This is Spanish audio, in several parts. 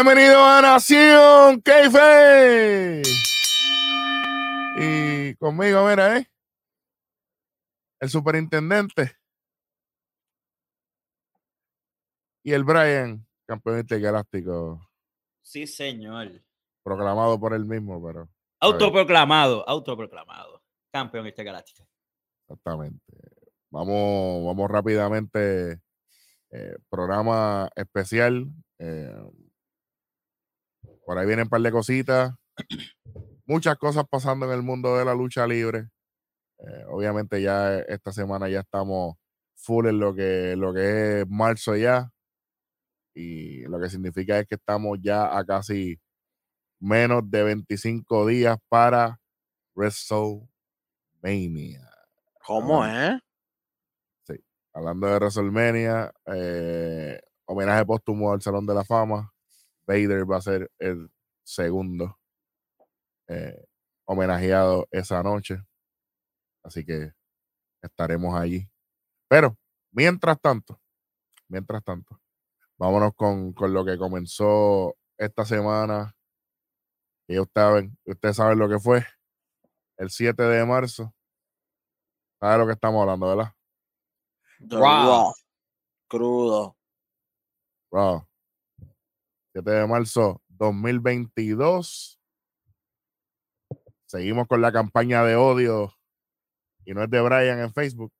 Bienvenido a Nación Keife. Y conmigo, mira, ¿eh? El superintendente. Y el Brian, campeón intergaláctico. Sí, señor. Proclamado por él mismo, pero. Autoproclamado, autoproclamado. Campeón intergaláctico. Exactamente. Vamos, vamos rápidamente. Eh, programa especial. Eh, por ahí vienen un par de cositas. Muchas cosas pasando en el mundo de la lucha libre. Eh, obviamente ya esta semana ya estamos full en lo que, lo que es marzo ya. Y lo que significa es que estamos ya a casi menos de 25 días para WrestleMania. ¿Cómo, eh? Sí. Hablando de WrestleMania, eh, homenaje póstumo al Salón de la Fama. Vader va a ser el segundo eh, homenajeado esa noche. Así que estaremos allí. Pero, mientras tanto, mientras tanto, vámonos con, con lo que comenzó esta semana. Y ustedes ustedes saben lo que fue el 7 de marzo. ¿Saben lo que estamos hablando, verdad? Raw. Crudo. Raw. 7 de marzo 2022. Seguimos con la campaña de odio y no es de Brian en Facebook,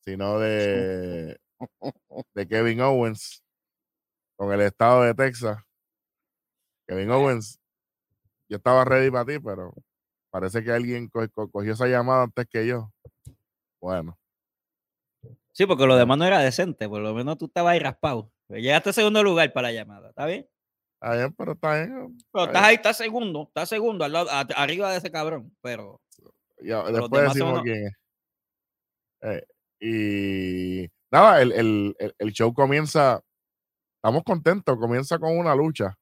sino de, de Kevin Owens con el estado de Texas. Kevin Owens, yo estaba ready para ti, pero parece que alguien cogió esa llamada antes que yo. Bueno. Sí, porque lo demás no era decente, por lo menos tú estabas ahí raspado. Pues llegaste a segundo lugar para la llamada, ¿está bien? Está bien, pero está bien. Pero estás ahí, estás segundo, estás segundo, arriba de ese cabrón, pero. Ya, después decimos quién es. Eh, y nada, el, el, el, show comienza. Estamos contentos, comienza con una lucha.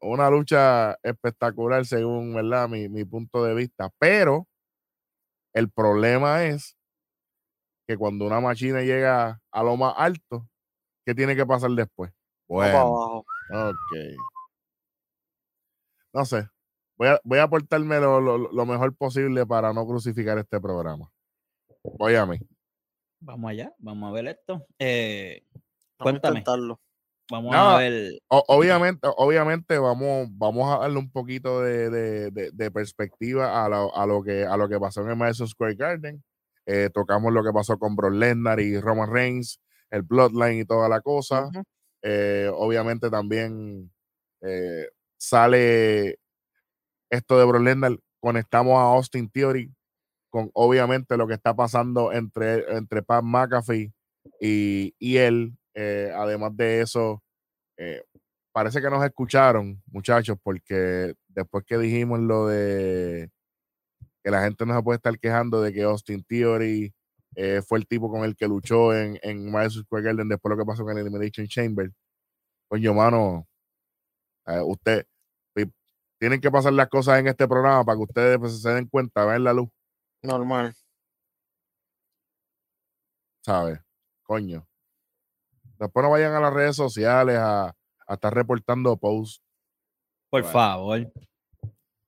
Una lucha espectacular, según ¿verdad? Mi, mi punto de vista. Pero el problema es que cuando una máquina llega a lo más alto, ¿Qué tiene que pasar después? Bueno. Ok. No sé. Voy a, voy a portarme lo, mejor posible para no crucificar este programa. Voy a mí. Vamos allá, vamos a ver esto. Eh, cuéntame. Vamos a ver. obviamente, obviamente vamos, vamos a darle un poquito de, perspectiva a lo, a, lo que, a lo que pasó en el Madison Square Garden. Eh, tocamos lo que pasó con Brock Lesnar y Roman Reigns el Bloodline y toda la cosa. Eh, obviamente también eh, sale esto de Brock conectamos a Austin Theory con obviamente lo que está pasando entre, entre Pat McAfee y, y él. Eh, además de eso, parece que nos escucharon, muchachos, porque después que dijimos lo de que la gente no se puede estar quejando de que Austin Theory eh, fue el tipo con el que luchó en, en Madison Square Garden después de lo que pasó con el Elimination Chamber. Coño, mano, eh, usted tienen que pasar las cosas en este programa para que ustedes pues, se den cuenta, vean la luz. Normal. ¿Sabes? Coño. Después no vayan a las redes sociales a, estar reportando posts. Por favor.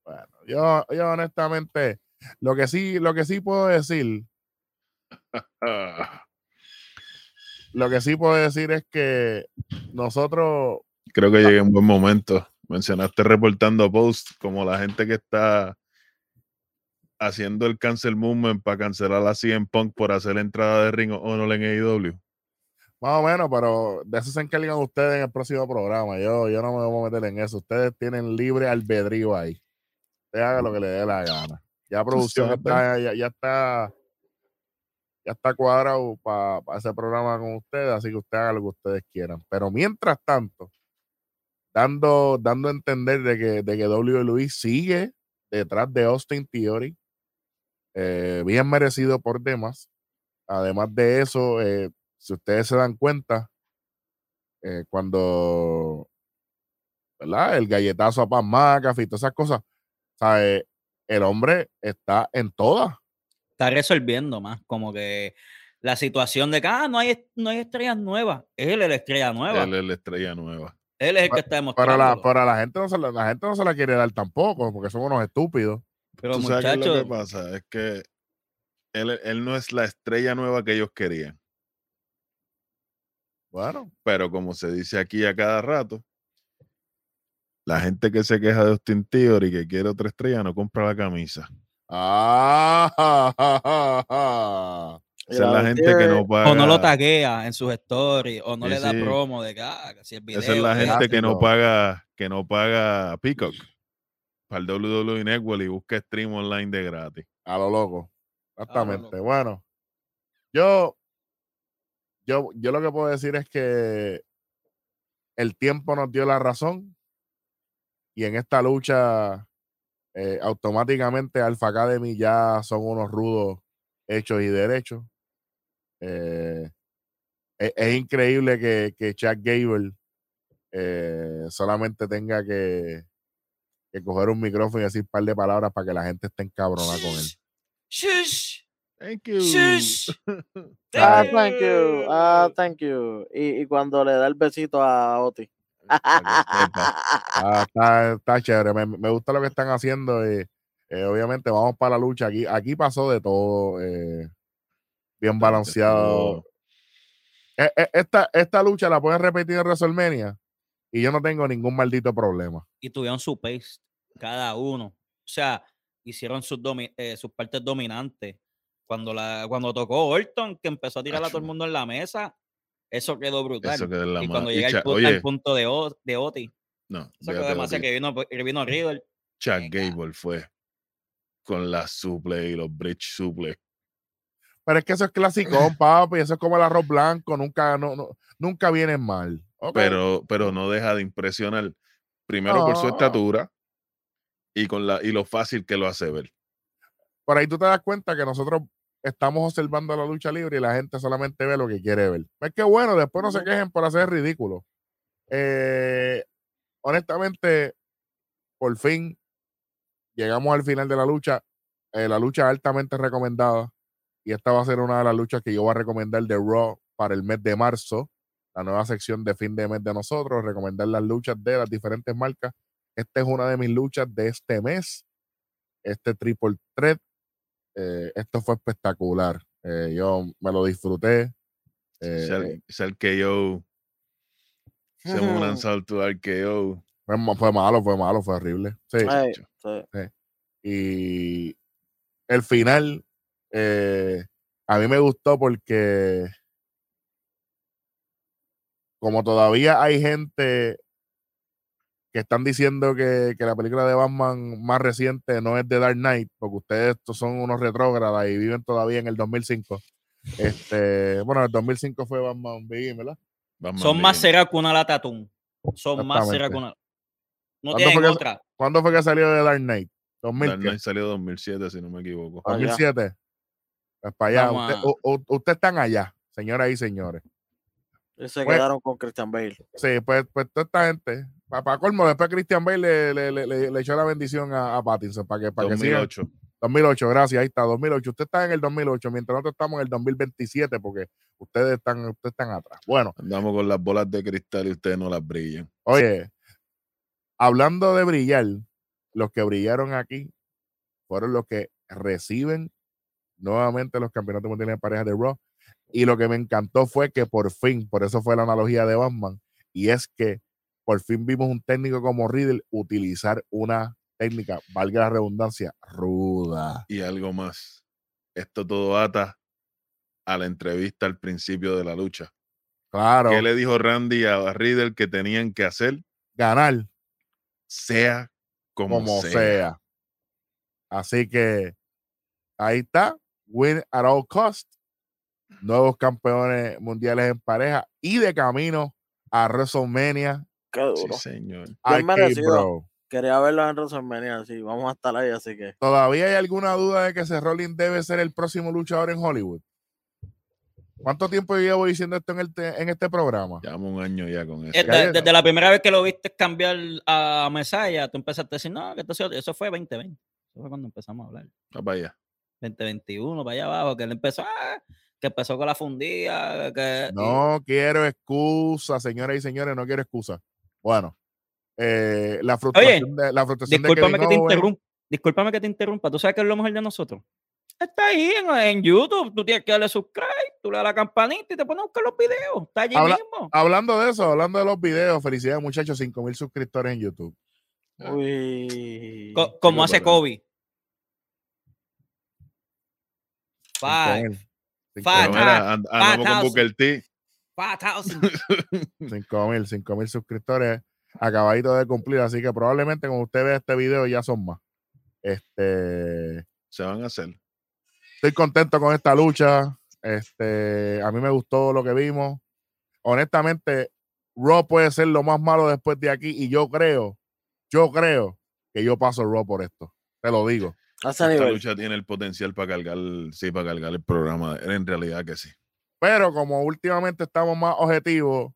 Bueno, yo, yo honestamente, lo que sí, lo que sí puedo decir Lo que sí puedo decir es que nosotros. Creo que llegué en buen momento. Mencionaste reportando post como la gente que está haciendo el cancel movement para cancelar a CM Punk por hacer la entrada de Ring o no en AEW. Más o menos, pero de eso se encargan ustedes en el próximo programa. Yo, yo no me voy a meter en eso. Ustedes tienen libre albedrío ahí. Usted haga lo que le dé la gana. Ya producción está, ya, ya está ya está cuadrado para ese programa con ustedes, así que ustedes hagan lo que ustedes quieran. Pero mientras tanto, dando, dando a entender de que, de que sigue detrás de Austin Theory, eh, bien merecido por demás. Además de eso, eh, si ustedes se dan cuenta, eh, cuando ¿verdad? el galletazo a Pam McAfee y todas esas cosas, ¿sabe? el hombre está en todas está resolviendo más, como que la situación de que ah, no hay, no hay estrellas nuevas. Es él la estrella nueva. Él es la estrella nueva. Él es el que está demostrando. la, pero la gente no se la, la gente no se la quiere dar tampoco, porque son unos estúpidos. Pero ¿Tú sabes qué es lo muchachos, que pasa? Es que él, él no es la estrella nueva que ellos querían. Bueno, Pero como se dice aquí a cada rato, la gente que se queja de Austin Theory que quiere otra estrella no compra la camisa. Ah. Esa es la gente que no paga. o no lo taguea en sus stories, o no Sí, le da sí. promo de que, ah, que si el video. Esa es la que- gente que no paga, que no paga Peacock para el WWE Network y busca stream online de gratis. a lo loco. Exactamente. loco. Bueno, yo, yo, yo lo que puedo decir es que el tiempo nos dio la razón y en esta lucha eh, automáticamente Alpha Academy ya son unos rudos hechos y derechos. Eh, es, es increíble que, que Chuck Gable eh, solamente tenga que, que coger un micrófono y decir un par de palabras para que la gente esté encabronada con él. Shush, Thank you. shush. Ah, Thank you. Ah, thank you. Y, y cuando le da el besito a Oti. Ah, está, está chévere. Me, me gusta lo que están haciendo. eh, eh, obviamente, vamos para la lucha. Aquí, aquí pasó de todo. eh, bien balanceado. Eh, eh, Esta, esta lucha la pueden repetir en WrestleMania y yo no tengo ningún maldito problema. y tuvieron su pace, cada uno. O sea, hicieron sus, eh, sus partes dominantes. Cuando, la, cuando tocó Orton, que empezó a tirar a todo el mundo en la mesa, eso quedó brutal. Eso queda en la y mano. cuando llega pu- al punto de, O- de Oti, no, eso quedó demasiado que vino, que vino Riddle. Chuck Venga. Gable fue con la suple y los bridge suple. Pero es que eso es clásico, papi. Eso es como el arroz blanco. Nunca, no, no- nunca viene mal. pero, pero no deja de impresionar. Primero por su estatura y con la y lo fácil que lo hace ver. por ahí tú te das cuenta que nosotros estamos observando la lucha libre y la gente solamente ve lo que quiere ver. Es que bueno, después no se quejen por hacer ridículo. Eh, honestamente, por fin llegamos al final de la lucha. Eh, la lucha altamente recomendada. Y esta va a ser una de las luchas que yo voy a recomendar de Raw para el mes de marzo. La nueva sección de fin de mes de nosotros. Recomendar las luchas de las diferentes marcas. Esta es una de mis luchas de este mes. Este triple threat eh, esto fue espectacular. Eh, yo me lo disfruté. Eh, Sal, sal KO. Se un asalto al KO. fue, fue malo, fue malo, fue horrible. Sí. Ay, chacho. sí. Y el final, eh, a mí me gustó porque como todavía hay gente que están diciendo que, que la película de Batman más reciente no es de Dark Knight, porque ustedes estos son unos retrógradas y viven todavía en el 2005. Este, bueno, el 2005 fue Batman Begins, ¿verdad? Batman Son más ceras que una lata atún. Son más ceras que una. No ¿Cuándo tienen fue que- otra. ¿Cuándo fue que salió de Dark Knight? Dark 2000, Knight salió 2007, si no me equivoco. Ah, ya. 2007. Pues para allá. Usted- Ustedes están allá, señoras y señores. Y se Pues- quedaron con Christian Bale. Sí, pues, pues toda esta gente, para, colmo, después Christian Bale le, le, le- le- echó la bendición a, a Pattinson para que, para que siga. 2008. 2008, gracias, ahí está, 2008. Usted está en el 2008, mientras nosotros estamos en el 2027, porque ustedes están, ustedes están atrás. Bueno, Andamos con las bolas de cristal y ustedes no las brillan. oye, hablando de brillar, los que brillaron aquí fueron los que reciben nuevamente los campeonatos mundiales de pareja de Raw. Y lo que me encantó fue que por fin, por eso fue la analogía de Batman, y es que por fin vimos un técnico como Riddle utilizar una técnica, valga la redundancia, ruda. Y algo más. Esto todo ata a la entrevista al principio de la lucha. Claro, ¿Qué le dijo Randy a Riddle que tenían que hacer? ganar Sea como, como sea. sea. Así que ahí está, win at all cost. Nuevos campeones mundiales en pareja y de camino a WrestleMania. Qué Sí, duro. señor. Bien Arcade, merecido. bro. Quería verlos en WrestleMania, sí. Vamos a estar ahí, así que. ¿Todavía hay alguna duda de que Seth Rollins debe ser el próximo luchador en Hollywood? ¿Cuánto tiempo llevo diciendo esto en, el te- en este programa? Llevamos un año ya con eso. Eh, de- desde la primera vez que lo viste cambiar a Mesaya, tú empezaste a decir, no, que esto eso fue 2020. Eso fue cuando empezamos a hablar. Va para allá. 2021, para allá abajo, que él empezó, ah, que empezó con la fundida, que... y- No quiero excusa, señoras y señores, no quiero excusa. Bueno, eh, la frustración de la frustración de Discúlpame Kevin que te Owens- interrumpa. Discúlpame que te interrumpa. ¿Tú sabes qué es lo mejor de nosotros? Está ahí en, en YouTube. Tú tienes que darle subscribe, tú le das la campanita y te pones a buscar los videos. Está allí Habla- mismo. Hablando de eso, hablando de los videos, felicidades muchachos, 5 mil suscriptores en YouTube. Uy. Co- como hace Kobe. Five. mira, and- andamos con 5000. Booker T. Five thousand. 5 mil, 5 mil suscriptores acabadito de cumplir, así que probablemente cuando usted vea este video ya son más. Este, Se van a hacer. estoy contento con esta lucha. Este, a mí me gustó lo que vimos. Honestamente, Raw puede ser lo más malo después de aquí y yo creo, yo creo que yo paso Raw por esto. Te lo digo. Esta nivel. lucha tiene el potencial para cargar, sí, para cargar el programa. En realidad que sí. Pero como últimamente estamos más objetivos,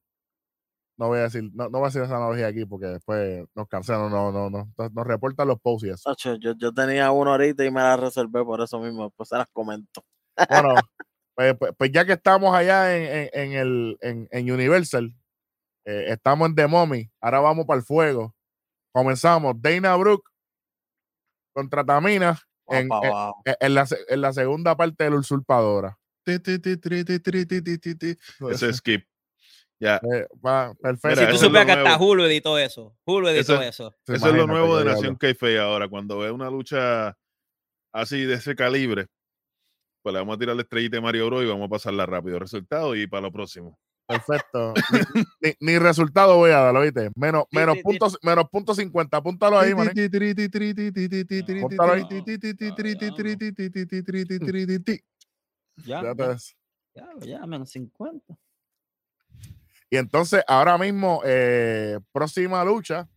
no voy a decir, no, no voy a decir esa analogía aquí porque después nos cancelan, no, no, no, nos, nos reportan los posts y eso. Tacho, yo, yo tenía uno ahorita y me la reservé por eso mismo. Después se las comento. Bueno, pues, pues- pues ya que estamos allá en, en- en el, en, en Universal, eh, estamos en The Mommy, ahora vamos para el fuego. Comenzamos Dana Brooke contra Tamina en, Guapa, en- la, en la segunda parte de la usurpadora. Ese es skip. Ya. Eh, va, perfecto. Mira, Si tú eso supieras que hasta nuevo. Hulu editó eso. Hulu editó Eso- eso. Eso es lo nuevo de Nación Keife ahora. Cuando ve una lucha así de ese calibre, pues le vamos a tirar la estrellita de Mario Bros y vamos a pasarla rápido. Resultado y para lo próximo. Perfecto. Ni, ni- ni resultado voy a dar, ¿oíste? Menos, menos, puntos, menos punto 50. Apúntalo ahí, mané. Apúntalo ahí. Ya, Ya te- ya, ya, menos 50. Y entonces, ahora mismo, eh, próxima lucha.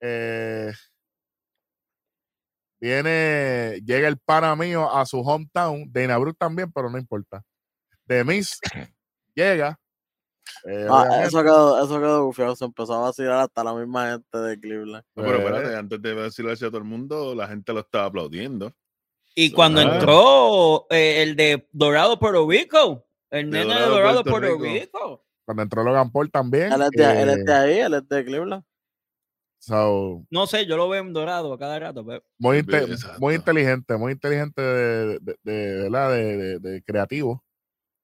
eh, viene, llega el pana mío a su hometown, de Brooke también, pero no importa. De Miss llega. eh, Ah, eso quedó, eso quedó bufiado. Se empezó a vacilar hasta la misma gente de Cleveland. No, pero pues, espérate, antes de decirlo hacia todo el mundo, la gente lo estaba aplaudiendo. Y cuando Ah. entró eh, el de Dorado Puerto Rico, el De nene de Dorado, Puerto Puerto Rico. Rico. cuando entró Logan Paul también. Él es, de, él es de eh, ahí, él es de Cleveland. so, No sé, yo lo veo en Dorado a cada rato. pero- muy, inte- muy inteligente, muy inteligente de, de, de- de, de- de creativo,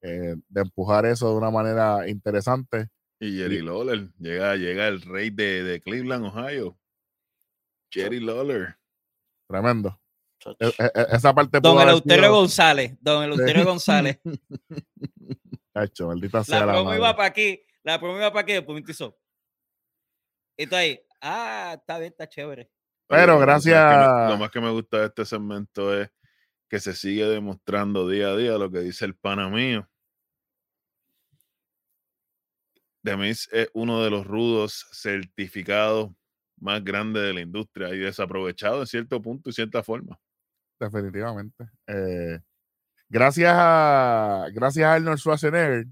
eh, de empujar eso de una manera interesante. Y Jerry Lawler, llega, llega el rey de, de Cleveland, Ohio. Jerry Lawler. Tremendo. E- e- esa parte Don Eleuterio González. Don Eleuterio González. Chacho, maldita sea La promo madre. iba para aquí. La promo iba para aquí. Después me hizo. Ahí. Ah, está bien, está chévere. Pero Oye, lo más que me- gracias- Lo más que me gusta de este segmento es que se sigue demostrando día a día lo que dice el pana mío. Demis es uno de los rudos certificados más grandes de la industria y desaprovechado en cierto punto y cierta forma. Definitivamente. Eh, gracias a gracias a Arnold Schwarzenegger,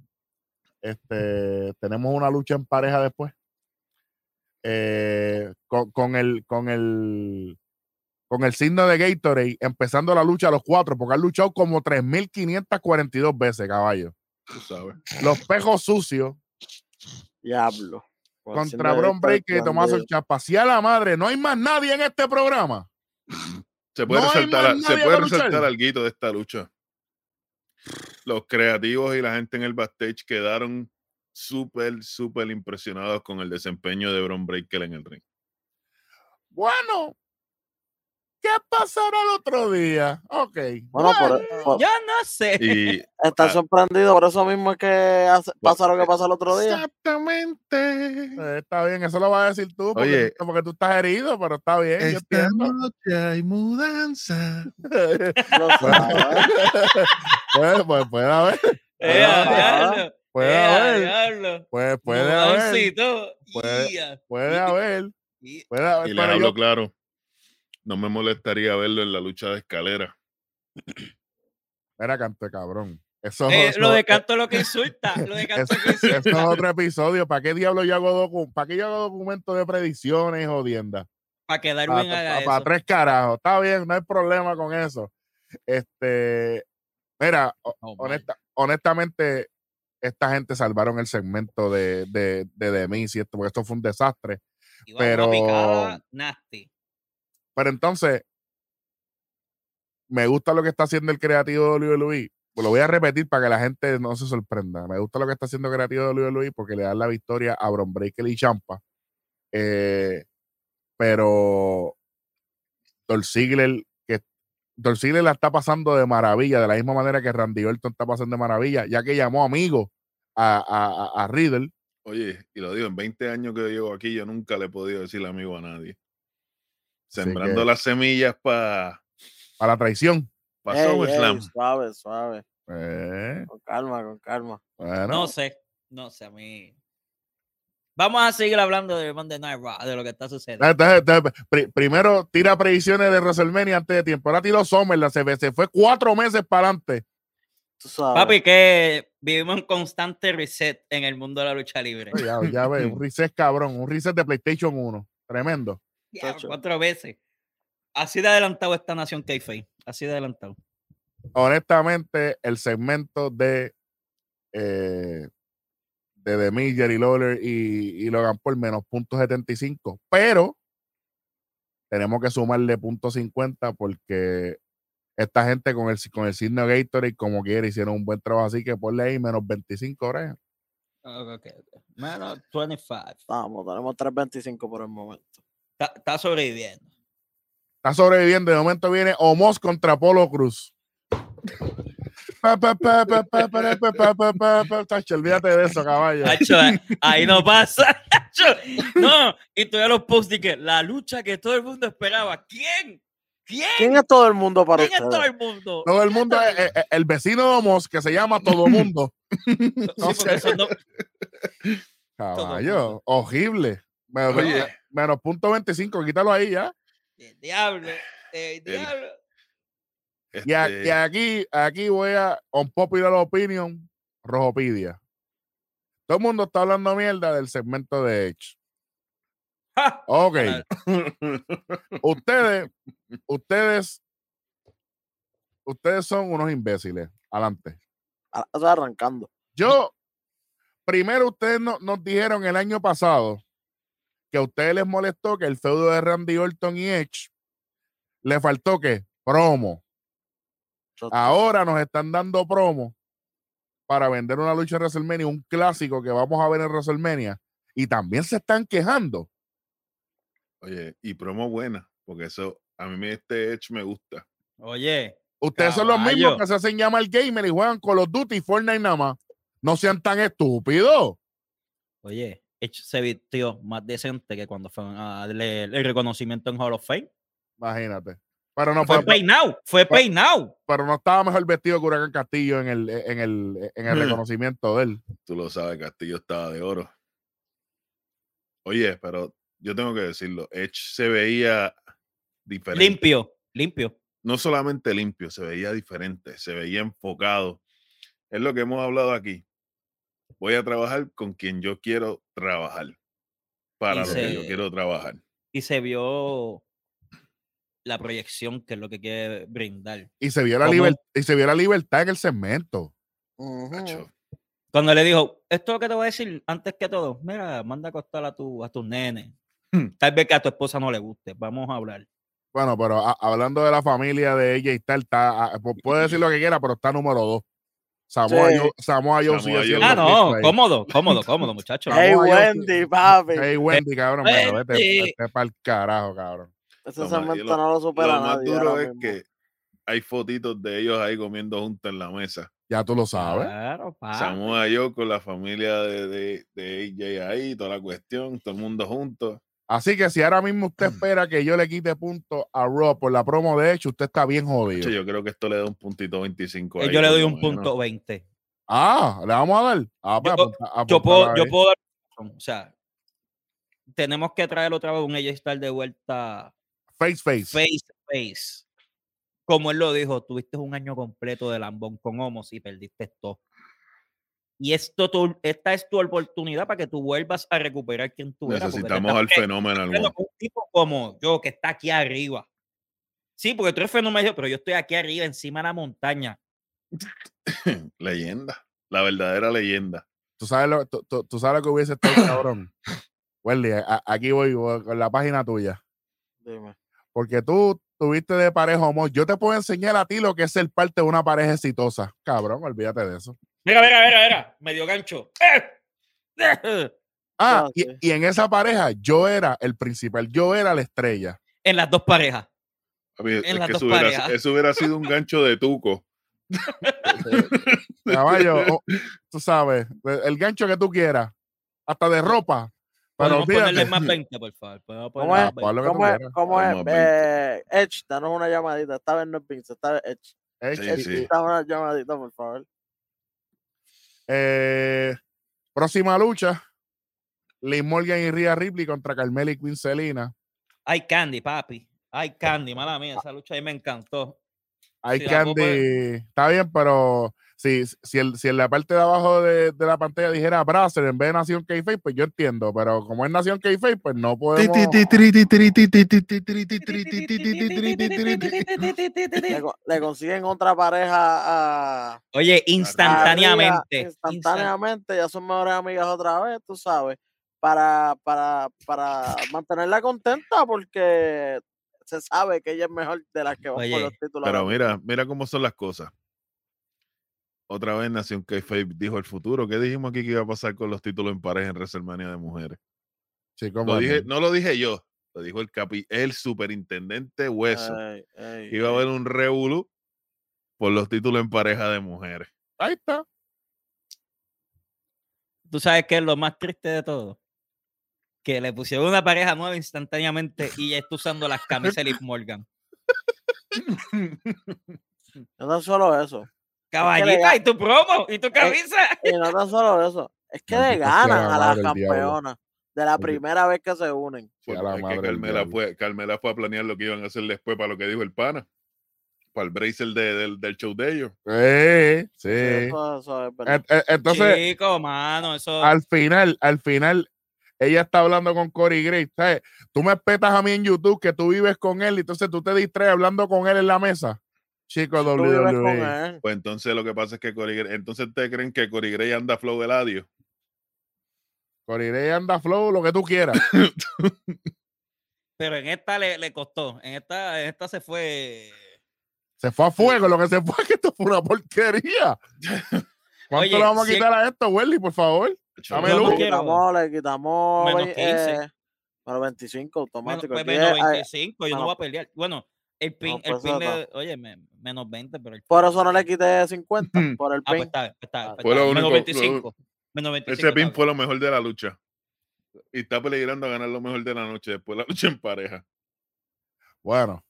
este, tenemos una lucha en pareja después. Eh, con, con el con el con el signo de Gatorade, empezando la lucha a los cuatro, porque han luchado como 3.542 veces, caballo. Tú sabes. Los pejos sucios Diablo. Contra Bron Breaker y Tomás. Chapa. Si a la madre, no hay más nadie en este programa. Se puede No resaltar, se puede resaltar algo de esta lucha. Los creativos y la gente en el backstage quedaron súper, súper impresionados con el desempeño de Bron Breaker en el ring. Bueno, ¿qué pasará el otro día? Ok. Bueno, por, bueno. por- Yo no sé. Y está ah. sorprendido, por eso mismo es que hace- pasa lo que pasa el otro día. Exactamente. Eh, está bien, eso lo vas a decir tú, porque, Oye. porque tú estás herido, pero está bien, Esta noche hay mudanza. Lo sabes. puede, puede, puede haber, Eh, a diablo, puede eh, haber, diablo. puede, puede haber, puede- puede haber, puede haber, pero hablo yo, claro. No me molestaría verlo en la lucha de escalera. mira, cante cabrón. Eso, Eh, eso- lo de eh, canto es lo que insulta. Lo de canto eso- es eso otro episodio. ¿Para qué diablo yo hago docu ¿Para qué yo hago documentos de predicciones y jodiendas? Para que Darwin para, haga eso. tres carajos. Está bien, no hay problema con eso. Este, mira, Oh, honesta- honestamente, esta gente salvaron el segmento de, de, de y esto, porque esto fue un desastre. Iba Pero- una picada nasty. Pero entonces, me gusta lo que está haciendo el creativo de WWE. Pues lo voy a repetir para que la gente no se sorprenda. Me gusta lo que está haciendo el creativo de WWE porque le dan la victoria a Bron Breaker y Champa. Eh, pero Dolph Ziggler, que la está pasando de maravilla, de la misma manera que Randy Orton está pasando de maravilla, ya que llamó amigo a, a, a- a Riddle. Oye, y lo digo, en 20 años que llevo aquí, yo nunca le he podido decir amigo a nadie. Sembrando que- las semillas para a la traición. pa Ey, ey, SummerSlam. suave, suave. Eh, Con calma, con calma. bueno. No sé, no sé, a mí. Vamos a seguir hablando de Monday Night Raw, de lo que está sucediendo. Primero tira predicciones de WrestleMania antes de tiempo. Ahora tiró Summerland, se, se fue cuatro meses para adelante. Papi, que vivimos en constante reset en el mundo de la lucha libre. Ya, ya ves, un reset cabrón, un reset de PlayStation 1. Tremendo. Cuatro veces. Así de adelantado esta nación Kayfabe. Así de adelantado. Honestamente, el segmento de eh, de The Miz, Jerry Lawler y, y Logan Paul menos punto 75, pero tenemos que sumarle punto 50 porque esta gente con el, con el signo Gatorade como quiera hicieron un buen trabajo, así que ponle ahí menos 25 horas. Ok, ok, ok. Menos 25. Vamos, tenemos 3.25 por el momento. Está, está sobreviviendo. Está sobreviviendo. De momento viene Omos contra Polo Cruz. Olvídate de eso, caballo. Tacho, ahí no pasa. No, y todavía los posts que la lucha que todo el mundo esperaba. ¿Quién? ¿Quién? ¿Quién es todo el mundo para ¿Quién es todo el mundo? Todo el mundo, es, el, el vecino de Homos que se llama Todo Mundo. no sé. No... Caballo, horrible. Pero, oye, menos punto 25, quítalo ahí ya. El diablo. El diablo. Y, a- Este, y aquí, aquí voy a, on popular opinion, Rojopidia. Todo el mundo está hablando mierda del segmento de Edge. Ok. Ustedes, ustedes, ustedes son unos imbéciles. Adelante. Eso arrancando. Yo, primero ustedes no- nos dijeron el año pasado que a ustedes les molestó que el feudo de Randy Orton y Edge le faltó que promo. Ahora nos están dando promo para vender una lucha en WrestleMania, un clásico que vamos a ver en WrestleMania, y también se están quejando. Oye, y promo buena, porque eso, a mí me- este Edge me gusta. Oye, Ustedes son los mismos que se hacen llamar gamer y juegan Call of Duty y Fortnite nada más. No sean tan estúpidos. oye, Edge se vistió más decente que cuando fue a darle el reconocimiento en Hall of Fame. Imagínate. Pero no, Fue fue, peinado, fue peinado. pero no estaba mejor vestido que Huracán Castillo en el, en el, en el Mm. reconocimiento de él. Tú lo sabes, Castillo estaba de oro. Oye, pero yo tengo que decirlo, Edge se veía diferente. Limpio, limpio. no solamente limpio, se veía diferente, se veía enfocado. Es lo que hemos hablado aquí. Voy a trabajar con quien yo quiero trabajar, para lo que yo quiero trabajar. Y se vio la proyección que es lo que quiere brindar. Y se vio la, liber- y se vio la libertad en el segmento. Cuando le dijo, esto es lo que te voy a decir antes que todo, mira, manda a acostar a, tu, a tus nenes. Hmm. Tal vez que a tu esposa no le guste, vamos a hablar. Bueno, pero a- hablando de la familia de ella y tal, está, a- pu- puede decir lo que quiera, pero está número dos. Samoa Sí. Joe, Samoa siendo Ah, no, cómodo, cómodo, cómodo, muchacho. Hey, Wendy, papi. Hey, Wendy, cabrón, pero vete, Wendy. vete para el carajo, cabrón. Ese Lo segmento lo- no lo supera lo más nadie. duro es mismo. que hay fotitos de ellos ahí comiendo juntos en la mesa. Ya tú lo sabes. Claro, papi. Samoa yo con la familia de, de, de AJ ahí, toda la cuestión, todo el mundo juntos. Así que si ahora mismo usted espera que yo le quite punto a Raw por la promo de hecho, usted está bien jodido. Yo creo que esto le da un puntito 25. Eh, ahí, Yo le doy lo un menos. punto 20. Ah, le vamos a dar. Ah, pues, Yo- apunta- Yo apuntalo puedo, yo puedo dar O sea, tenemos que traer otra vez un ella estar de vuelta Face face. face face. Como él lo dijo, tuviste un año completo de lambón con homos y perdiste todo. Y esto tu- esta es tu oportunidad para que tú vuelvas a recuperar quien tú te Necesitamos al fenómeno. viendo Un tipo como yo que está aquí arriba. Sí, porque tú eres fenómeno, pero yo estoy aquí arriba, encima de la montaña. Leyenda. La verdadera leyenda. ¿Tú sabes lo, tú, tú- tú sabes lo que hubiese estado cabrón? Welly, a- aquí voy, voy con la página tuya. Dime. Porque tú tuviste de pareja homo. Yo te puedo enseñar a ti lo que es ser parte de una pareja exitosa. Cabrón, olvídate de eso. Mira, mira, mira, mira. Medio gancho. ¡Eh! Ah, Ah, y, en esa pareja yo era el principal, yo era la estrella. En las dos parejas. Es En las que dos eso hubiera, parejas. eso hubiera sido un gancho de tuco. Caballo, o- tú sabes, el gancho que tú quieras, hasta de ropa. Pero Podemos ponerle más 20, por favor. ¿Cómo es? ¿Cómo es? Eh, Edge, danos una llamadita. Esta vez no es Vince, esta vez Edge. Eh, Sí, eh, sí. Dame una llamadita, por favor. Eh, próxima lucha. Liz Morgan y Rhea Ripley contra Carmela y Queen Selina. Ay, Candy, papi. Ay, Candy, mala mía. Esa lucha ahí me encantó. Algo Candy, está bien, pero si, si, el, si en la parte de abajo de, de la pantalla dijera Bracer en vez de Nación k pues yo entiendo, pero como es Nación k pues no podemos. Le, le consiguen otra pareja a. Oye, instantáneamente. instan- Instantáneamente, ya son mejores amigas otra vez, tú sabes. Para, para, para mantenerla contenta, porque se sabe que ella es mejor de las que van por los títulos. Pero mira, mira cómo son las cosas. Otra vez Nación k dijo el futuro. ¿Qué dijimos aquí que iba a pasar con los títulos en pareja en WrestleMania de mujeres? Sí, como Lo dije, no. lo dije yo, lo dijo el capi, el superintendente Hueso. Iba a haber un revolú por los títulos en pareja de mujeres. Ahí está. ¿Tú sabes qué es lo más triste de todo? Que le pusieron una pareja nueva instantáneamente y ya está usando las camisas de Liv Morgan. No solo eso. Caballita, ¿y tu promo? ¿Y tu camisa? Y no tan solo eso. Es que le ganan a las campeonas de la primera vez que se unen. Sí, a la es que Carmela fue, Carmela fue a planear lo que iban a hacer después para lo que dijo el pana. Para el bracer de- del, del show de ellos. Sí, sí. Eso, eso es verdad. En- en- Entonces, Chico, mano, eso. al final, al final, ella está hablando con Corey Graves. ¿sabes? Tú me espetas a mí en YouTube que tú vives con él, y entonces tú te distraes hablando con él en la mesa. Chico, WWE. él. Pues entonces lo que pasa es que Corey Gray- entonces ustedes creen que Corey Gray anda flow del adiós. Corey Graves anda flow, lo que tú quieras. Pero en esta le, le costó. En esta, en esta se fue. Se fue a fuego, lo que se fue es que esto fue una porquería. ¿Cuánto Oye, le vamos a si- quitar a esto, Welly, por favor? Dame no Le quitamos, le quitamos Menos ve- 15. eh, menos 25 Menos, automático. pues, menos ay, 25, yo no voy a pelear. Bueno, el pin, el pues, pin eso le- oye, me- menos 20, pero el por eso no le quité 50 Ujú. por el Ah, pues pin. está, está, fue está lo menos único- lo- 25. Menos 25. Ese pin fue lo mejor de la lucha. Y está peligrando a ganar lo mejor de la noche después de la lucha en pareja. Bueno,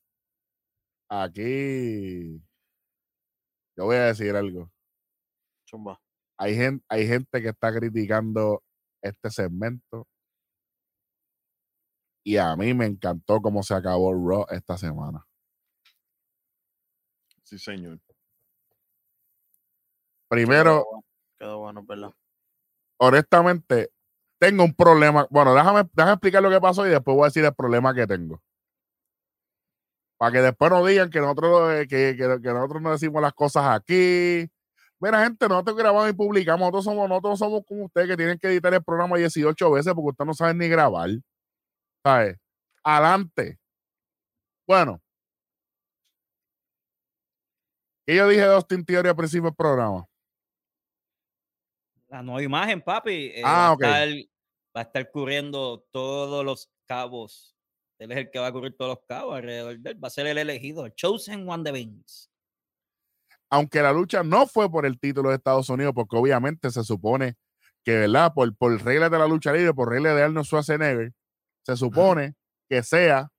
aquí yo voy a decir algo. Chumba. Hay gente, hay gente que está criticando este segmento. Y a mí me encantó cómo se acabó Raw esta semana. Sí, señor. Primero, Quedó bueno, Quedó bueno, ¿verdad? honestamente, tengo un problema. Bueno, déjame, déjame explicar lo que pasó y después voy a decir el problema que tengo. Para que después no digan que nosotros, eh, que, que- que nosotros no decimos las cosas aquí. Mira, gente, nosotros grabamos y publicamos. Nosotros somos, nosotros somos como ustedes que tienen que editar el programa 18 veces porque ustedes no saben ni grabar. ¿Sabes? Adelante. Bueno. ¿Qué yo dije de Austin Theory al principio del programa? La nueva imagen, papi. eh, Ah, va, ok. a estar, va a estar cubriendo todos los cabos. Él es el que va a cubrir todos los cabos alrededor de él. Va a ser el elegido, el Chosen One de Vince. aunque la lucha no fue por el título de Estados Unidos, porque obviamente se supone que, ¿verdad? Por, por reglas de la lucha libre, por reglas de Arnold Schwarzenegger, se supone que sea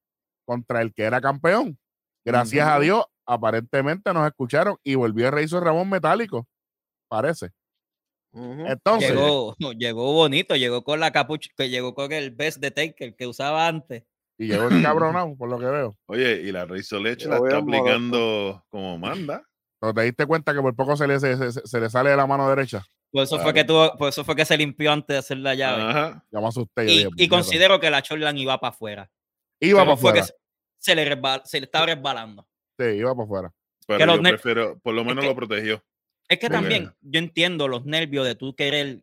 contra el que era campeón. Gracias a Ujú. Dios, aparentemente nos escucharon y volvió el rey su Ramón Metálico, parece. Entonces, Llegó, llegó bonito, llegó con la capucha, que llegó con el best de Taker que usaba antes. y llegó encabronado, por lo que veo. Oye, y la Edge Yo la está aplicando como manda. Pero te diste cuenta que por poco se le, se, se- se le sale de la mano derecha. Por eso, Claro. fue que tuvo, por eso fue que se limpió antes de hacer la llave. Ajá. Ya me asusté. yo y, dije, y "Puñeta". considero que la Chorlan iba para afuera. Iba Pero para fue que afuera. se, se le resbal- se le estaba resbalando. Sí, iba para afuera. Pero yo prefiero, por lo menos que- lo protegió. Es que Porque- también yo entiendo los nervios de tú querer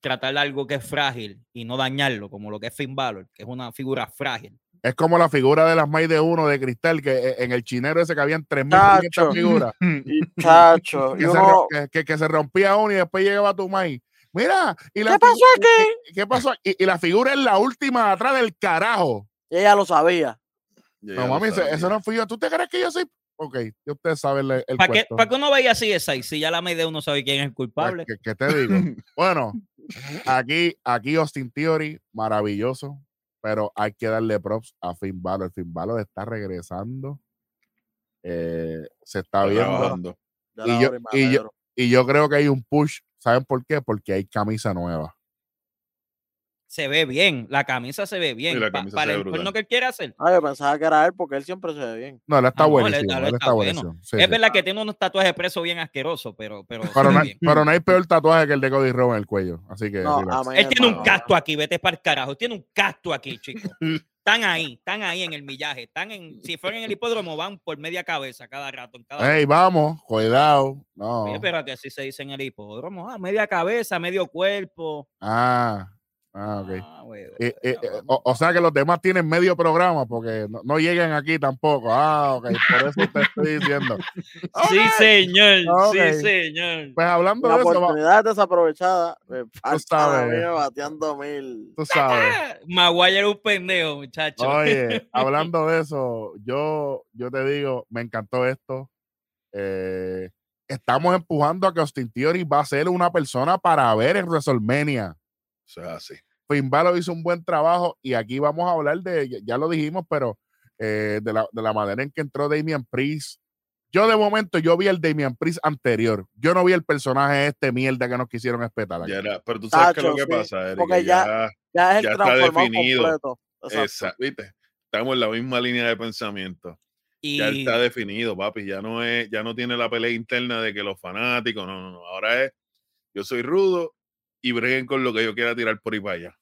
tratar algo que es frágil y no dañarlo, como lo que es Finn Balor, que es una figura frágil. Es como la figura de las May de uno de cristal, que eh, en el chinero ese que habían 3.500 Chacho. figuras. Y chacho, que, se, uno, que- que- que se rompía uno y después llegaba tu May. Mira, y la ¿qué pasó aquí? y- y- ¿Qué pasó? Y, y la figura es la última atrás del carajo. Y ella lo sabía. Ya No, mami, ese- eso no fui yo. ¿Tú te crees que yo soy? Ok, ya ustedes saben el, el ¿Para qué. ¿Para qué uno veía así esa? Si ya la media uno sabe quién es el Pues, culpable. ¿qué, qué te digo? Bueno, aquí, aquí Austin Theory, maravilloso, pero hay que darle props a Finn Balor. Finn Balor está regresando. eh, se está viendo. yo- yo-. Y yo creo que hay un push. ¿Saben por qué? Porque hay camisa nueva. Se ve bien, la camisa se ve bien. la pa- camisa para se ve el que él quiere hacer. Ah, yo pensaba que era él porque él siempre se ve bien. No, él está Ah, no, él buenísimo. está- él él está, está bueno. buenísimo. sí, es sí. verdad que tiene unos tatuajes presos bien asquerosos, pero, pero, Pero no, bien. pero no hay peor tatuaje que el de Cody Rhodes en el cuello. Así que. No, Él tiene un cacto aquí, vete para el carajo. Tiene un cacto aquí, chicos. Están ahí, están ahí en el millaje. Están en, si fueran en el hipódromo, van por media cabeza cada rato. En cada Ey, vamos, cuidado. No. Oye, pero que así se dice en el hipódromo. Ah, media cabeza, medio cuerpo. Ah, ah, ok. Ah, güey, Eh, eh, eh, vamos. o, o sea que los demás tienen medio programa porque no, no llegan aquí tampoco. Ah, ok, por eso te estoy diciendo. Sí, señor. Ok. Sí, señor. Pues hablando La de eso, va- oportunidad desaprovechada. Me falta sabes. bateando mil. tú sabes. Maguire era un pendejo, muchacho. Oye, hablando de eso, yo, yo te digo, me encantó esto. Eh, estamos empujando a que Austin Theory va a ser una persona para ver en WrestleMania. O sea, así. Finn Balor hizo un buen trabajo y aquí vamos a hablar de, ya, lo dijimos, pero eh, de, la, de la manera en que entró Damian Priest. Yo de momento, yo vi el Damian Priest anterior. Yo no vi el personaje este mierda que nos quisieron espetar. aquí. Ya era, pero tú sabes qué es lo Tacho, que sí, pasa, Eric. porque que ya- ya, Ya es el Ya está definido. completo. Exacto. ¿viste? Estamos en la misma línea de pensamiento. y Ya está definido, papi. Ya no es, ya no tiene la pelea interna de que los fanáticos, no, no, no. Ahora es, yo soy rudo y breguen con lo que yo quiera tirar por ahí para allá.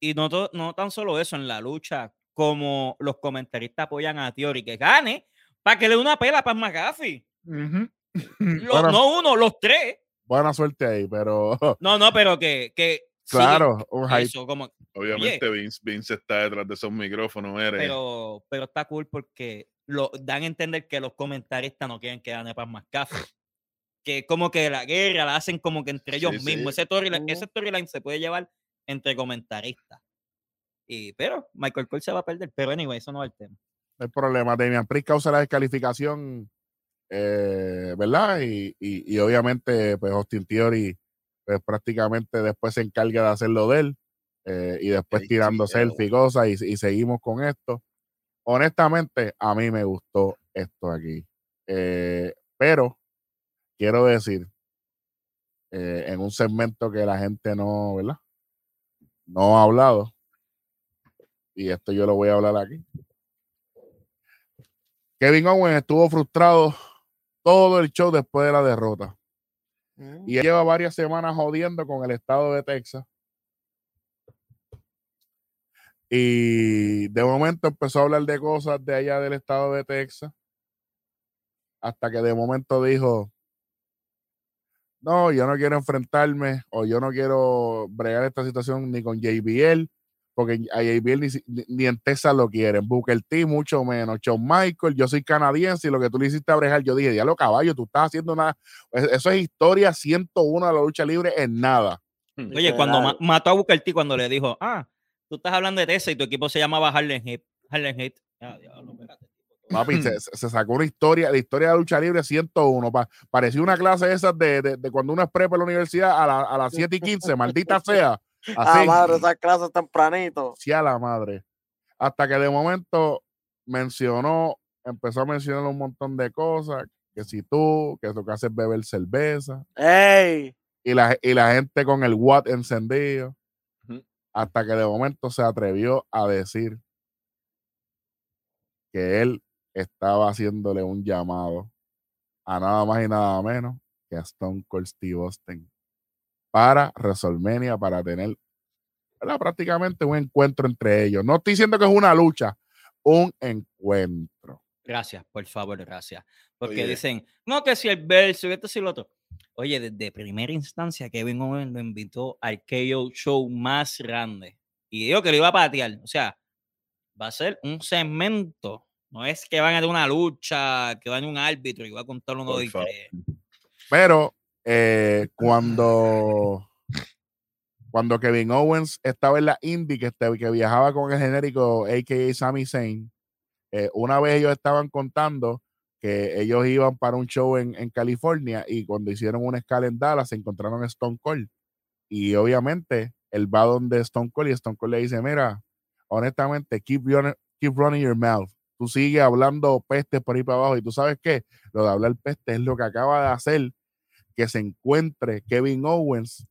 y no, to- no tan solo eso, en la lucha, como los comentaristas apoyan a Theory que gane para que le dé una pela para McAfee. Los- Bueno. no uno, los tres. Buena suerte ahí, pero No, no, pero que, que claro, un eso, como, Obviamente Vince, Vince está detrás de esos micrófonos, eres. pero, pero está cool porque lo dan a entender que los comentaristas no quieren que gane Paz McAfee. Que como que la guerra la hacen como que entre ellos Sí, mismos. sí. Ese storyline, Ujú. ese storyline se puede llevar entre comentaristas. Y, pero Michael Cole se va a perder. Pero anyway, eso no es el tema. Hay problema. Damian Priest causa la descalificación, eh, ¿verdad? Y, y, y obviamente, pues Austin Theory, pues prácticamente después se encarga de hacerlo de él. eh, y después Ay, tirando sí, selfie y cosas y, y seguimos con esto. Honestamente, a mí me gustó esto aquí. Eh, pero quiero decir, eh, en un segmento que la gente no, ¿verdad? No ha hablado. Y esto yo lo voy a hablar aquí. Kevin Owens estuvo frustrado todo el show después de la derrota. Mm. Y él lleva varias semanas jodiendo con el estado de Texas. Y de momento empezó a hablar de cosas de allá del estado de Texas. Hasta que de momento dijo, no, yo no quiero enfrentarme o yo no quiero bregar esta situación ni con JBL, porque a JBL ni, si- ni- ni en Texas lo quieren. Booker T, mucho menos. Shawn Michael, yo soy canadiense y lo que tú le hiciste a brejar, yo dije, diablo caballo, tú estás haciendo una... es- Eso es historia 101 de la lucha libre en nada. Oye, cuando ma- mató a Booker T, cuando le dijo, ah, tú estás hablando de Tessa y tu equipo se llamaba Harlem Heat. Harlem Heat. Ah, diablo, espérate. Papi, se, sacó una historia, la historia de la lucha libre 101. pa- parecía una clase de esas de, de, de cuando uno es prepa en la universidad a, la- a las 7 y 15, maldita sea. Ah, Así, madre, esas clases tempranito. sí a la madre. Hasta que de momento mencionó, empezó a mencionar un montón de cosas, que si tú, que lo que hace es beber cerveza, ¡Ey! y la, y la gente con el watt encendido, hasta que de momento se atrevió a decir que él estaba haciéndole un llamado a nada más y nada menos que a Stone Cold Steve Austin para WrestleMania, para tener ¿verdad? prácticamente un encuentro entre ellos. No estoy diciendo que es una lucha, un encuentro. Gracias, por favor, gracias. Porque Oye. dicen, no, que si el verso, y esto y lo otro. Oye, desde primera instancia, Kevin Owens lo invitó al KO show más grande. Y dijo que lo iba a patear. O sea, va a ser un segmento. No es que van a tener una lucha, que van a un árbitro y va a contar uno Por de favor. tres. Pero eh, cuando, cuando Kevin Owens estaba en la indie, que, este- que viajaba con el genérico a.k.a. Sami Zayn, eh, una vez ellos estaban contando que ellos iban para un show en, en California y cuando hicieron una escala en Dallas se encontraron a Stone Cold. Y obviamente él va donde Stone Cold y Stone Cold le dice, mira, honestamente, keep, running- keep running your mouth. Tú sigues hablando peste por ahí para abajo y tú sabes qué, lo de hablar peste es lo que acaba de hacer que se encuentre Kevin Owens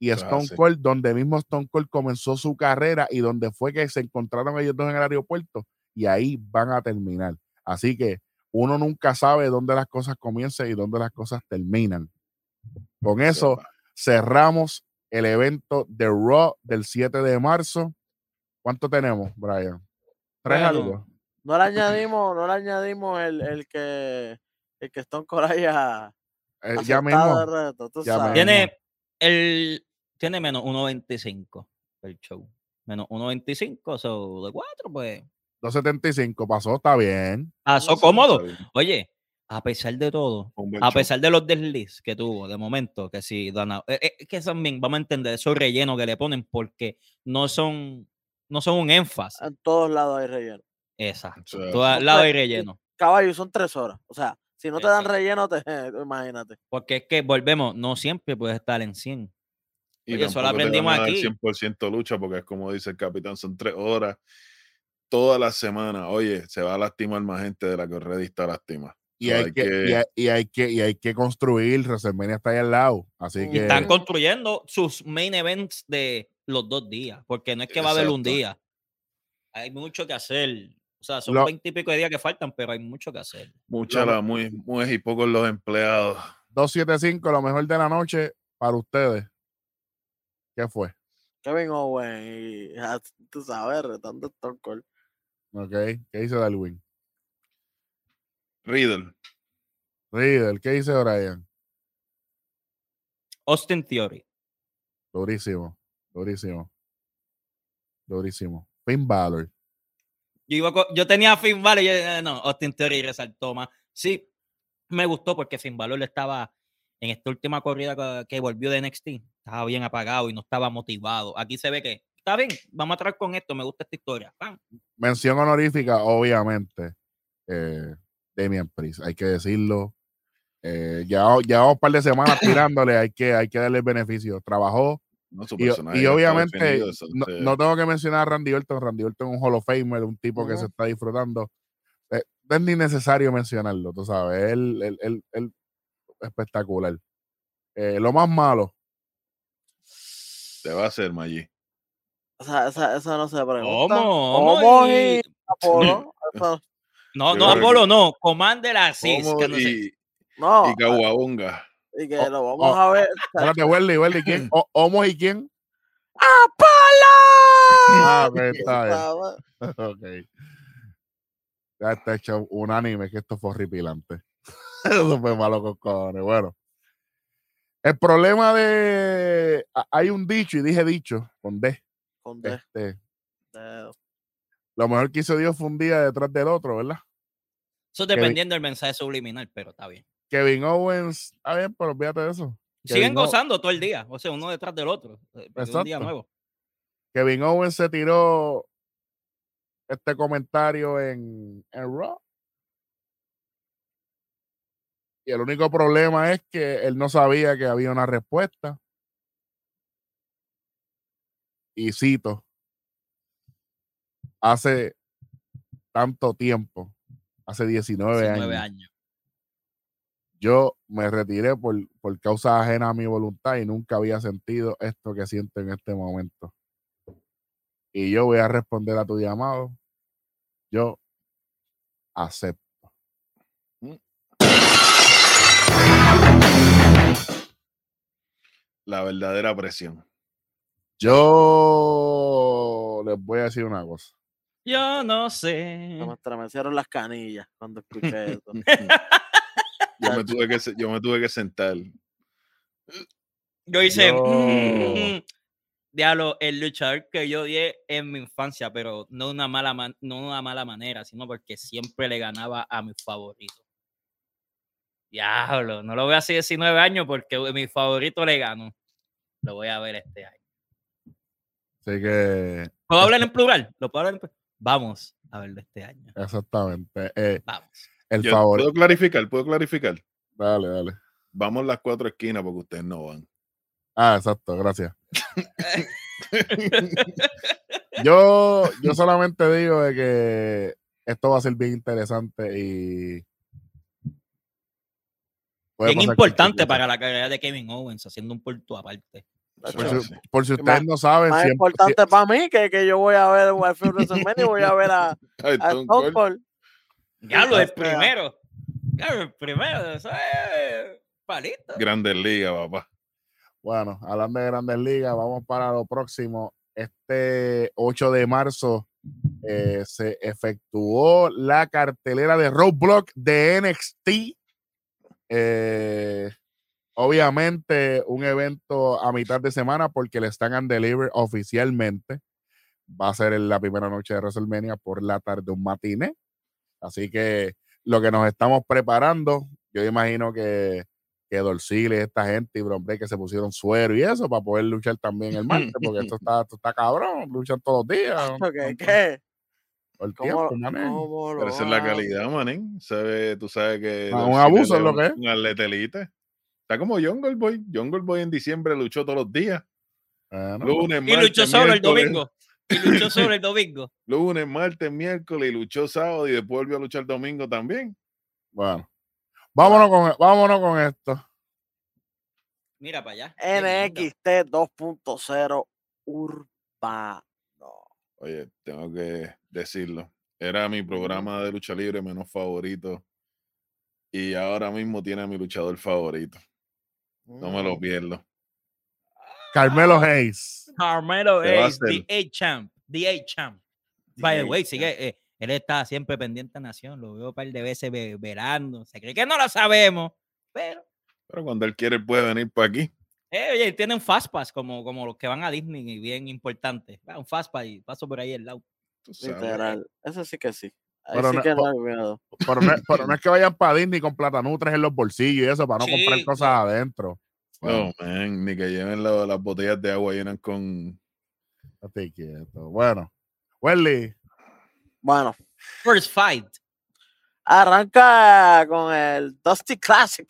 y Stone. Cold, donde mismo Stone Cold comenzó su carrera y donde fue que se encontraron ellos dos en el aeropuerto y ahí van a terminar. Así que uno nunca sabe dónde las cosas comienzan y dónde las cosas terminan. Con eso cerramos el evento de Raw del 7 de marzo. ¿Cuánto tenemos, Brian? ¿Tres Bueno, algo? No le añadimos, no le añadimos el, el que el que Stone Cold haya Eh, ya mismo. el reto, tú ya sabes. mismo. Tiene el tiene menos 1.25 el show. Menos 1.25, so de 4, pues. 275 pasó, está bien. Pasó cómodo. bien. Oye, a pesar de todo, a show. pesar de los desliz que tuvo de momento, que si Dana, eh, eh, que también vamos a entender esos rellenos que le ponen porque no son, no son un énfasis. En todos lados hay relleno. Exacto. Al lado hay Pues, relleno. Caballo, son tres horas. O sea, si no te dan relleno, te, imagínate. Porque es que volvemos, no siempre puedes estar en 100. Y Oye, eso lo tampoco te aprendimos van a aquí. 100% lucha porque es como dice el capitán, son tres horas toda la semana. Oye, se va a lastimar más gente de la que already está lastimada. Y hay, que, y, hay, y hay que y hay que construir. WrestleMania está ahí al lado. Así Y Y que están construyendo sus main events de los dos días, porque no es que va a haber un día. Hay mucho que hacer. O sea, son Lo- 20 y pico de días que faltan, pero hay mucho que hacer. Mucha la muy, muy y pocos los empleados. 275, lo mejor de la noche para ustedes. ¿Qué fue? Kevin Owen y ah, tú sabes, retando Stone Cold. ¿Ok? ¿Qué dice Darwin? Riddle, Riddle, ¿qué dice Brian? Austin Theory. Durísimo, durísimo. Durísimo. Finn Balor. Yo, iba co- yo tenía a Finn Balor y yo, eh, no, Austin Theory resaltó más. Sí, me gustó porque Finn Balor estaba en esta última corrida que, volvió de NXT. Estaba bien apagado y no estaba motivado. Aquí se ve que está bien, vamos a traer con esto, me gusta esta historia. ¡Pam! Mención honorífica, obviamente. Eh, Damian Priest, hay que decirlo. Eh, ya, ya un par de semanas tirándole, hay que, hay que darle el beneficio. Trabajó, no su Y, personaje. y está obviamente, no, no tengo que mencionar a Randy Orton. Randy Orton es un Hall of Famer, un tipo que se está disfrutando. Eh, es ni necesario mencionarlo, tú sabes. Él, él, él- él espectacular. Eh, lo más malo, te va a hacer, Maggi. O sea, esa, esa no se pregunta. ¿Cómo? ¿Cómo? y Y- Apolo. No, no, Apolo, no. Commander Asís. No sé- y, no, y Caguabonga. Y que Oh, lo vamos oh, a ver. espérate, Welly, Welly, ¿quién? O- ¿Homos y quién? ¡Apolo! Ah, ok, está. Ok. Ya está hecho unánime que esto fue horripilante. Eso fue malo con cojones. Bueno. El problema de. ha- Hay un dicho, y dije dicho, con D. Con D, Este, lo mejor que hizo Dios fue un día detrás del otro, ¿verdad? Eso dependiendo del mensaje subliminal, pero está bien. Kevin Owens, está bien, pero olvídate de eso. Siguen Kevin gozando todo el día. O sea, uno detrás del otro. eh, porque es un día nuevo. Kevin Owens se tiró este comentario en, en Raw. Y el único problema es que él no sabía que había una respuesta. Y cito, hace tanto tiempo, hace 19, 19 años, años. Yo me retiré por, por causa ajena a mi voluntad y nunca había sentido esto que siento en este momento. Y yo voy a responder a tu llamado. Yo acepto. La verdadera presión. Yo les voy a decir una cosa. Yo no sé. Me estremecieron las canillas cuando escuché eso. Yo me tuve que, yo me tuve que sentar. Yo hice. Yo- Diablo, el luchador que yo odié en mi infancia, pero no de una mala, man- no una mala manera, sino porque siempre le ganaba a mi favorito. Diablo, no lo voy a hacer 19 años porque mi favorito le ganó. Lo voy a ver este año. Así que, ¿Puedo hablar en plural? ¿Lo puedo hablar en plural? Vamos a verlo este año. exactamente. eh, Vamos. El Yo- favorito. ¿Puedo clarificar? ¿Puedo clarificar? Dale, dale. Vamos las cuatro esquinas porque ustedes no van. Ah, exacto, gracias. Yo, yo solamente digo de que esto va a ser bien interesante y. Bien importante para la carrera de Kevin Owens, haciendo un punto aparte. Por si, por si ustedes Más- no saben, Más siempre- importante para mí que, que yo voy a ver Warfield WrestleMania y voy a ver a, a Stone Cold. Cold. Diablo, O el sea, primero. Diablo, el primero. Eso es palito. Grandes ligas, papá. Bueno, hablando de grandes ligas, vamos para lo próximo. Este 8 de marzo eh, se efectuó la cartelera de Roadblock de NXT. Eh, obviamente, un evento a mitad de semana porque el Stand and Deliver oficialmente va a ser en la primera noche de WrestleMania por la tarde, un matiné. Así que lo que nos estamos preparando, yo imagino que que Dorsil y esta gente y Bron Breakker se pusieron suero y eso para poder luchar también el martes, porque esto está, esto está cabrón, luchan todos los días. Ok, ¿Qué? Todo el ¿Cómo, tiempo, cómo Pero esa es la calidad, manín. Sabe, tú sabes que. Ah, un abuso es lo que es. Un atleta elite. Está como Jungle Boy. Jungle Boy en diciembre luchó todos los días. Bueno, Lunes, Y luchó solo el domingo. Y luchó solo el domingo. Lunes, martes, miércoles y luchó sábado y después volvió a luchar domingo también. bueno. Vámonos con, vámonos con esto. Mira para allá. NXT 2.0 Urbano. Oye, tengo que decirlo. Era mi programa de lucha libre menos favorito. Y ahora mismo tiene a mi luchador favorito. No me lo Mm. pierdo. Carmelo Hayes. Carmelo es The hacer. A-Champ. The A-Champ. By the way, sigue. eh, él está siempre pendiente a Nación. Lo veo un par de veces ve- velando. Se cree que no lo sabemos. Pero, Pero cuando él quiere, puede venir para aquí. eh, oye, tiene un Fastpass como, como los que van a Disney y bien importante. Va, un Fastpass y paso por ahí al lado. Literal. Eso sí que sí. Pero sí no- que no. Pero no, es- pero no es que vayan para Disney con platanutres en los bolsillos y eso, para no comprar Sí, cosas adentro. No, man, ni que lleven la- las botellas de agua llenas con. Estate quieto. Bueno, Welly, Bueno, First fight. arranca con el Dusty Classic.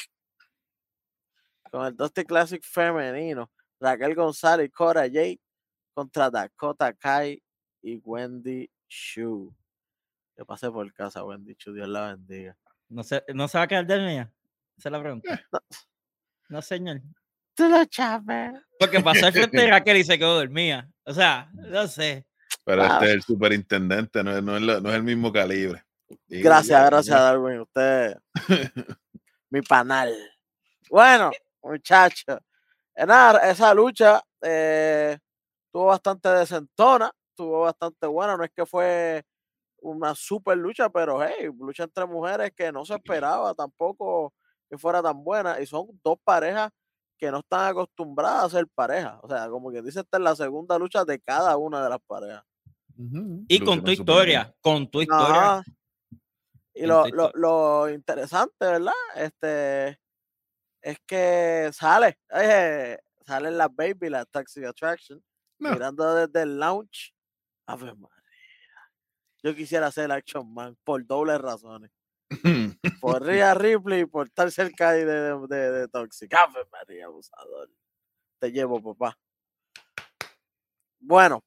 Con el Dusty Classic femenino. Raquel González y Cora Jade contra Dakota Kai y Wendy Shu. Que pase por casa, Wendy Shu. Dios la bendiga. No se, no se va a quedar de mía. Esa es la pregunta. No, señor. Tú lo chaves. Porque pasó al frente de Raquel y se quedó dormida. O sea, no sé. Pero Ah. este es el superintendente, no es, no es, no es el mismo calibre. Gracias, ya, gracias, ya. Darwin. Usted, mi panal. Bueno, muchachos. nada, esa lucha eh, tuvo bastante decentona, tuvo bastante buena. No es que fue una super lucha, pero hey, lucha entre mujeres que no se esperaba tampoco que fuera tan buena. Y son dos parejas que no están acostumbradas a ser parejas. O sea, como que dice, esta es la segunda lucha de cada una de las parejas. Y con tu historia, con tu historia. Y lo, lo, lo interesante, ¿verdad? Este es que sale, eh, salen las baby, las taxi attraction, No. mirando desde el lounge. Ave María. Yo quisiera ser Action Man por dobles razones. Por Rhea Ripley y por estar cerca ahí de, de, de, de Toxic. Ave María, abusador. Te llevo, papá. Bueno,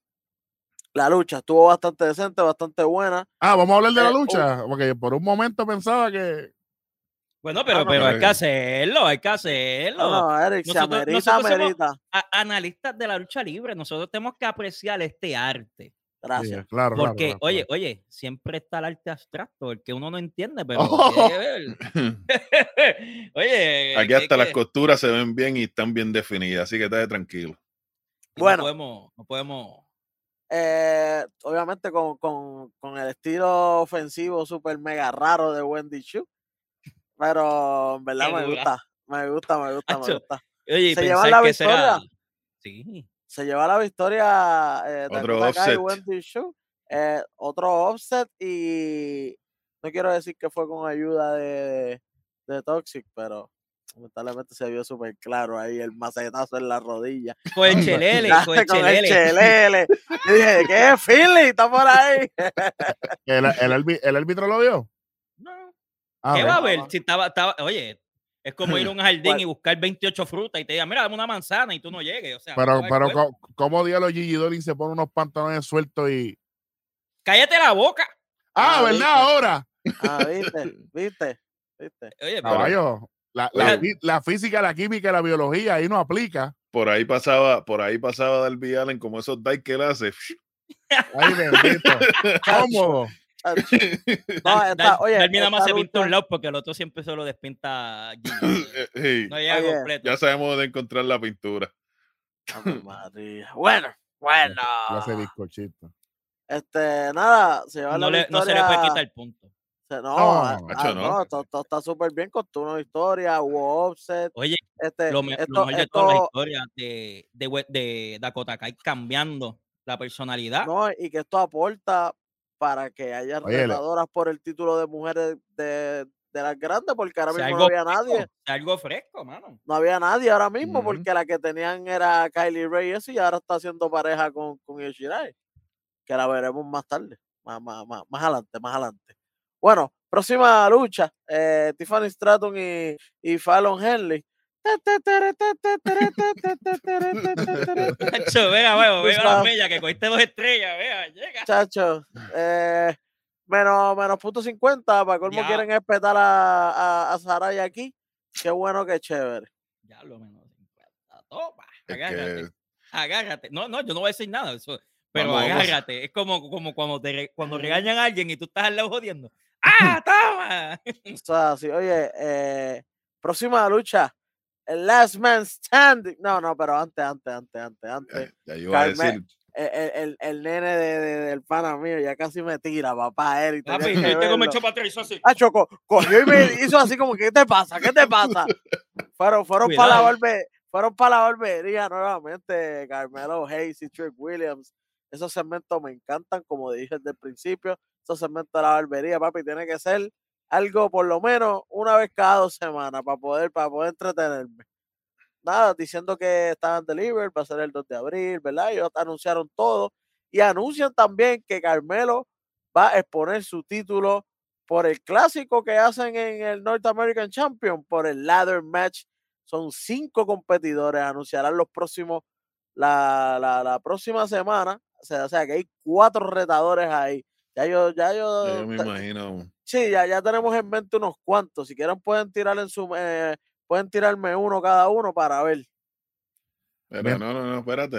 la lucha estuvo bastante decente, bastante buena. Ah, vamos a hablar de la Eh, oh. lucha, porque por un momento pensaba que. Bueno, pero, no, pero hay que hacerlo, hay que hacerlo. No, Eric, se amerita, nosotros amerita. Analistas de la lucha libre, nosotros tenemos que apreciar este arte. Gracias. claro, claro, Porque, claro, oye, claro. oye, siempre está el arte abstracto, el que uno no entiende, pero Oh. tiene que ver. oye, Aquí que- hasta las que- costuras se ven bien y están bien definidas, así que estate tranquilo. Bueno. No podemos, no podemos. Eh, obviamente con, con, con el estilo ofensivo super mega raro de Wendy Chu. Pero en verdad me gusta. Me gusta, me gusta, me gusta. Oye, y Se llevan la victoria. Sí. Se lleva la victoria eh, Otro offset. Eh, otro offset y no quiero decir que fue con ayuda de, de Toxic, pero lamentablemente se vio súper claro ahí el macetazo en la rodilla. Con el chelele, con el chelele. Y dije, ¿qué? Finley está por ahí. ¿El, el, el árbitro lo vio? No, Ah, ¿Qué va a ver? Si estaba, estaba, oye, es como ir a un jardín ¿Cuál? y buscar 28 frutas y te digan, mira, dame una manzana y tú no llegues. O sea, Pero, no pero cuerpo. co- ¿cómo diablos Gigi Dolin se pone unos pantalones sueltos y. cállate la boca. Ah, Ah, ¿verdad? ¿viste? Ahora. Ah, viste, viste, viste. Oye, pero- Caballo. La, la, fi- la física, la química y la biología ahí no aplica. Por ahí pasaba, por ahí pasaba Darby Allen como esos dives que él hace. Ay, bendito. Cómodo. Chacho. No, Dar- oye, Darby más se pinta un lado porque el otro siempre se lo despinta. Hey, No llega Oye, completo. ya sabemos dónde encontrar la pintura. María. Bueno, bueno. De bizcochito. Este, nada, se No, la le- no se le puede quitar el punto. No, No, ah, macho, ah, no. no, todo, todo está súper bien con tu una victoria, hubo offset. Oye, Este, lo, me- lo esto, mejor de todas las esto- historias de, de, de Dakota Kai cambiando la personalidad. no, y que esto aporta para que haya retadoras por el título de mujeres de, de las grandes, porque ahora sea mismo no había nadie. fresco, algo fresco, mano. No había nadie ahora mismo, porque la que tenían era Kylie Reyes y ahora está haciendo pareja con, con Yoshirai, que la veremos más tarde, más, más, más, más adelante, más adelante. Bueno, próxima lucha, eh, Tiffany Stratton y, y Fallon Henley. Chacho, vea, vea, Tú vea la bella que cogiste dos estrellas, vea, Muchachos, eh, menos, menos punto 50, para colmo Ya. quieren espetar a, a, a Saraya aquí. Qué bueno, qué chévere. Ya lo menos 50. Toma, agárrate. que Agárrate. No, no, yo no voy a decir nada. Eso, pero Vamos, vamos. agárrate. Es como, como cuando, te, cuando regañan a alguien y tú estás al lado jodiendo. ¡Ah, toma! O sea, sí, oye, eh, próxima lucha, el Last Man Standing. No, no, pero antes, antes, antes, antes, antes. ya, ya iba a decir, El, el, el- nene de, de- del pana mío ya casi me tira, papá, Eric. Papi, viste cómo echó para atrás hizo así. Ah, Choco, cogió y me hizo así como, ¿qué te pasa? ¿Qué te pasa? Fueron, fueron para la barbe, fueron para la barbería nuevamente, Carmelo Hayes y Trick Williams. Esos segmentos me encantan, como dije desde el principio. Esos segmentos de la barbería, papi, tiene que ser algo por lo menos una vez cada dos semanas para poder, para poder entretenerme. Nada, diciendo que estaban delivered, va a ser el 2 de abril, ¿verdad? Ellos anunciaron todo y anuncian también que Carmelo va a exponer su título por el clásico que hacen en el North American Champion, por el ladder match. Son cinco competidores, anunciarán los próximos, la, la, la próxima semana. O sea, o sea, que hay cuatro retadores ahí. Ya yo, ya yo, yo me imagino. sí, ya, ya tenemos en mente unos cuantos. Si quieren pueden tirar en su, eh, pueden tirarme uno cada uno para ver. Pero no, no, no, espérate.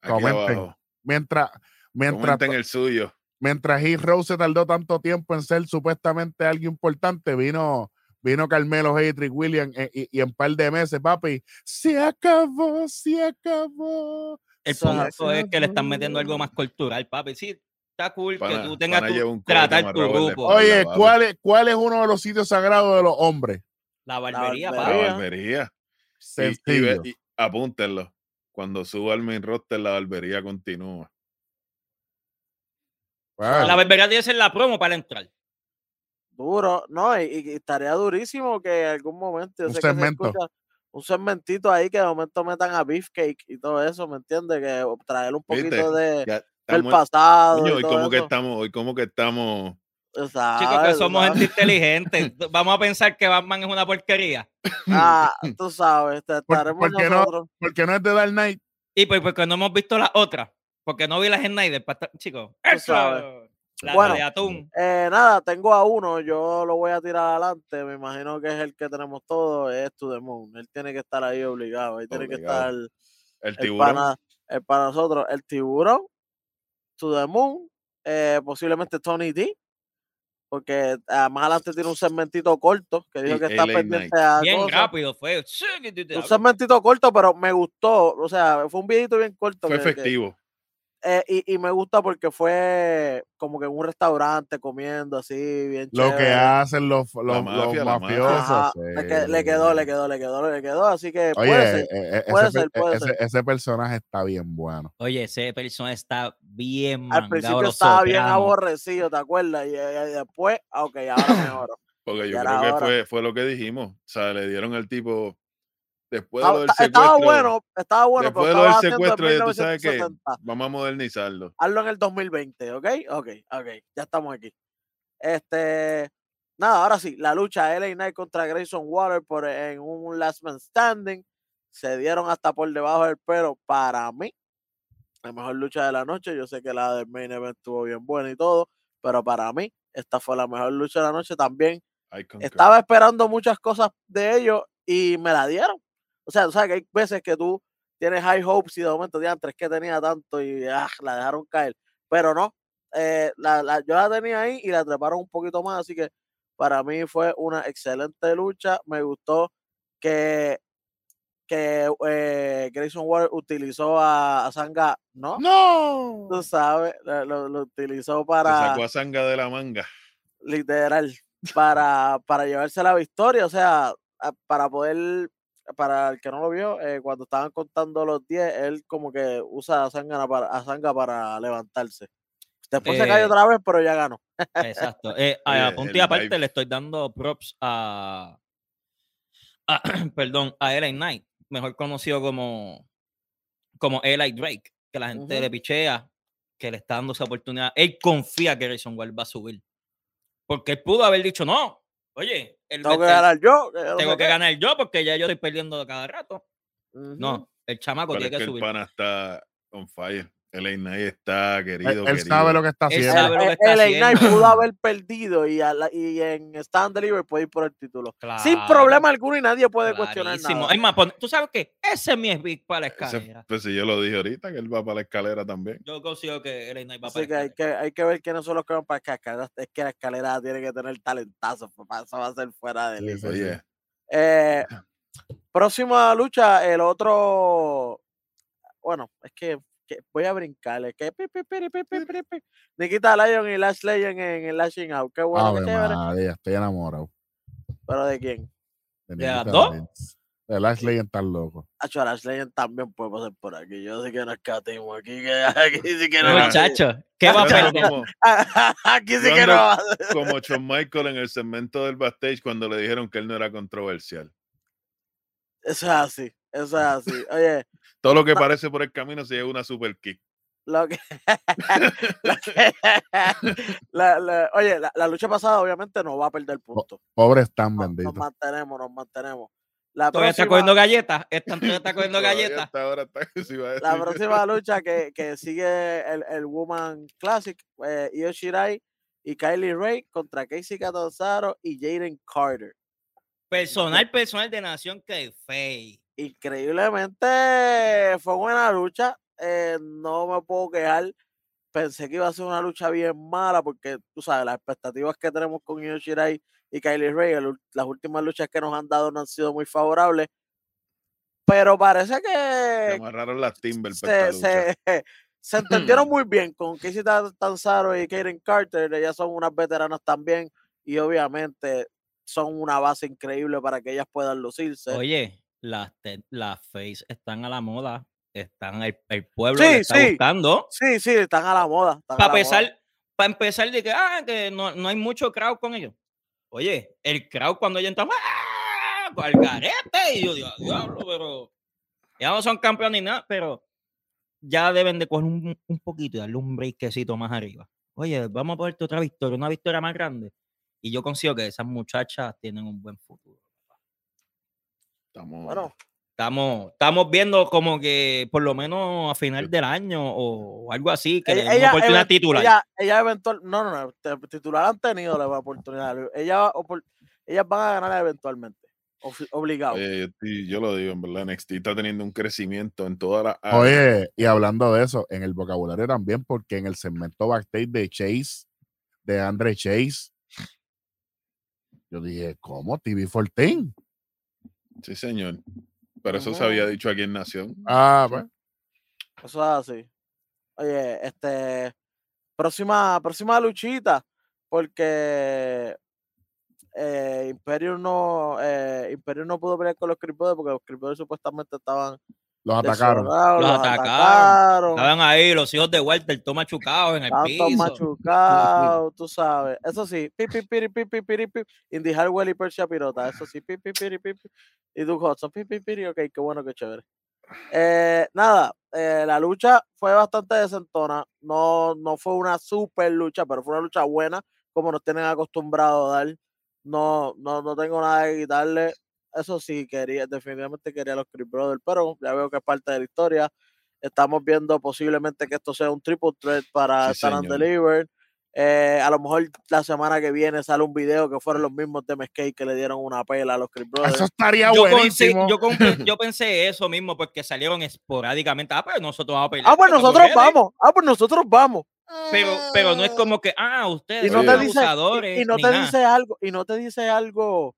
Aquí Comenten. abajo. Mientras, mientras, Comenten el suyo. mientras Heath Rose se tardó tanto tiempo en ser supuestamente algo importante, vino, vino Carmelo Haytrick Williams eh, y, y en par de meses, papi, se acabó, se acabó. El punto es que le están metiendo algo más cultural, papi. Sí, está cool Pana- que tú tengas cohete tratar tu grupo. Oye. ¿cuál es, ¿cuál es uno de los sitios sagrados de los hombres? La barbería, barbería. La papi. barbería. Y- y, Sencillo. y apúntenlo. Cuando suba al main roster, la barbería continúa. La barbería tiene que ser la promo para entrar. Duro, no, y, y estaría durísimo que en algún momento, yo Un sé que se segmento. escucha un segmentito ahí que de momento metan a Beefcake y todo eso, ¿me entiendes? Que traer un ¿Viste? poquito de, Ya del pasado. Coño, y hoy todo como que estamos, hoy como que estamos. Chicos, que somos gente inteligente. Vamos a pensar que Batman es una porquería. Ah, tú sabes, te- ¿Por- estaremos por qué no? nosotros. porque no es de Dark Knight. Y pues porque no hemos visto las otras. Porque no vi las Snyder. estar- Chicos, eso. sabes. La Bueno. de atún. Eh, nada, tengo a uno, yo lo voy a tirar adelante, me imagino que es el que tenemos todos, es To The Moon. Él tiene que estar ahí obligado, ahí tiene que estar el, tiburón. el para nosotros, el tiburón, To The Moon, eh, posiblemente Tony D, porque más adelante tiene un segmentito corto que dijo que está LA pendiente a Bien cosas. rápido fue. Un segmentito corto, pero me gustó, o sea, fue un videito bien corto. Fue que- efectivo. Eh, y, y me gusta porque fue como que en un restaurante comiendo así, bien Lo que hacen los, los, los mafia, mafia. mafiosos. Ajá, le, que- le quedó, le sí. quedó, le quedó, le quedó. Así que Oye, puede ser. eh, puede ese, ser, puede ese- ser. ese personaje está bien bueno. Oye, ese persona está bien Al principio los estaba bien aborrecido, ¿te acuerdas? Y, y- y después, ah, ok, ahora mejor. Porque yo creo que fue, fue lo que dijimos. O sea, le dieron al tipo. Después de lo del esta- estaba secuestro. bueno, estaba bueno, después pero de lo del secuestro, ya tú sabes que 1960. vamos a modernizarlo. Hazlo en el 2020, ¿ok? Ok, ok, ya estamos aquí. Este, nada, ahora sí, la lucha LA Knight contra Grayson Waller por, en un Last Man Standing. Se dieron hasta por debajo del pelo. Para mí, la mejor lucha de la noche. Yo sé que la del main event estuvo bien buena y todo, pero para mí, esta fue la mejor lucha de la noche. También estaba esperando muchas cosas de ellos y me la dieron. O sea, tú sabes que hay veces que tú tienes high hopes y de momento diantres que tenía tanto y ah, la dejaron caer. Pero no, eh, la, la- yo la tenía ahí y la treparon un poquito más, así que para mí fue una excelente lucha. Me gustó que, que eh, Grayson Waller utilizó a, a Sanga, ¿no? ¡No! Tú sabes, lo, lo- utilizó Se para sacó a Zanga de la manga. literal, para, para llevarse la victoria, o sea, para poder, para el que no lo vio, eh, cuando estaban contando los 10, él como que usa a Zanga para, a para levantarse. Después se cae Eh, otra vez, pero ya ganó. Exacto. Eh, a- punto y aparte vibe. le estoy dando props a, a- perdón, a Eli Knight, mejor conocido como, como Eli Drake, que la gente le pichea, que le está dando esa oportunidad. Él confía que Grayson Waller va a subir. Porque él pudo haber dicho, no, oye, el Tengo que ganar yo. que tengo que qué". ganar yo porque ya yo estoy perdiendo cada rato. Ujú. No, el chamaco Pero es tiene que que el subir. pana está on fire. El Knight está querido. Él, él querido. sabe lo que está Él haciendo. sabe lo que Eh, está LA Knight haciendo. pudo haber perdido y, a la- y en Stand Delivery puede ir por el título. Sin problema alguno y nadie puede cuestionar clarísimo. nada. Es más, tú sabes que ese es mi big para la Ese- escalera. pues si yo lo dije ahorita, que él va para la escalera también. Yo consigo que LA Knight va Así para que la hay, escalera. que hay que ver quiénes son los que van para la escalera. Es que la escalera tiene que tener talentazo. papá, Eso va a ser fuera de Sí, liga. sí, Oye, Eh, próxima lucha, el otro. Bueno, es que, que voy a brincar. Es que. pi, pi, pi, pi. Nikita Lyon y Lash Legend en el Lashing Out. Qué bueno, Ave chévere. María, estoy enamorado. Pero de quién? De ¿De las dos? Lyons. De Lashley tan loco. Hacho, Lash Legend también puede pasar por aquí. Yo sí que no escatimo. Aquí, que, aquí sí que no. Muchacho, ¿qué va a perder? como, aquí sí que no. va a- como Shawn Michael en el segmento del backstage cuando le dijeron que él no era controversial. Eso es así. Eso es así. Oye, Todo lo que No. parece por el camino se lleva una super kick. Lo que, lo que- la- la- oye, la, la lucha pasada obviamente no va a perder puntos. Pobre Stan No- Nos, bendito. mantenemos, nos mantenemos. La Todavía está próxima, cogiendo galletas. Esta está cogiendo galletas. está iba a la próxima lucha que, que sigue el, el Woman Classic, eh, Io Shirai y Kylie Ray contra Casey Catanzaro y Jaden Carter. Personal, personal de Nación que fey. Increíblemente fue buena lucha. eh, no me puedo quejar. Pensé que iba a ser una lucha bien mala porque, tú sabes, las expectativas que tenemos con Io Shirai y Kylie Ray, las últimas luchas que nos han dado no han sido muy favorables. Pero parece Se que amarraron las Timber para se, entendieron muy bien con Casey Tan- Tanzaro y Kaden Carter. Ellas son unas veteranas también y obviamente son una base increíble para que ellas puedan lucirse. Oye, las, las face están a la moda. Están el, el pueblo Sí, está sí. buscando. Sí, sí, están a la moda. para empezar de que, ah, que no, no hay mucho crowd con ellos. Oye, el crowd cuando ellos entran, ¡ah! al garete. Y yo digo, diablo, pero ya no son campeones ni nada, pero ya deben de coger un, un poquito y darle un breakcito más arriba. Oye, vamos a ponerte otra victoria, una victoria más grande. Y yo consigo que esas muchachas tienen un buen futuro. Estamos, Bueno, Estamos, estamos viendo como que por lo menos a final del año o, algo así, que le ella, una oportunidad titular. ella, ella eventual, no, no, no, titular han tenido la oportunidad. Ella, ellas van a ganar eventualmente, obligado. Oye, yo, lo digo, en verdad, NXT está teniendo un crecimiento en las áreas. Oye, y hablando de eso, en el vocabulario también, porque en el segmento backstage de Chase, de Andre Chase, yo dije, ¿cómo? TV14. Sí, señor. Pero eso se había dicho aquí en Nación. Ah, pues. Eso es así. Oye, este. Próxima, próxima luchita. Porque eh, Imperium no eh, Imperium no pudo pelear con los Creep Brothers porque los Creep Brothers supuestamente estaban Los atacaron. Los los atacaron. atacaron, Estaban ahí los hijos de Walter, todo machucados en el estaban todos piso. machucados, tú sabes. Eso sí, pi, pi, piri, pi, pi, piri, pi, Indy Harwell y Persia Pirota, eso sí, pi, pi, piri, pi, pi, y Duke Hudson, pi, pi, piri, ok, qué bueno, qué chévere. Eh, nada, eh, la lucha fue bastante desentona, no, no fue una super lucha, pero fue una lucha buena, como nos tienen acostumbrado a dar. No, no, no tengo nada que quitarle. Eso sí, quería, definitivamente quería los Creep Brothers, pero ya veo que es parte de la historia. Estamos viendo posiblemente que esto sea un triple threat para Sí, señor. Deliver. Eh, a lo mejor la semana que viene sale un video que fueron los mismos de MSK que le dieron una pela a los Creep Brothers. Eso estaría Yo, buenísimo. yo, yo pensé eso mismo porque salieron esporádicamente. Ah, pero nosotros vamos a pelear. Ah, pues nosotros vamos. Ah, pues nosotros vamos. Pero, pero no es como que, ah, ustedes Y no son te dice, abusadores. y, y no te nada. dice algo, y no te dice algo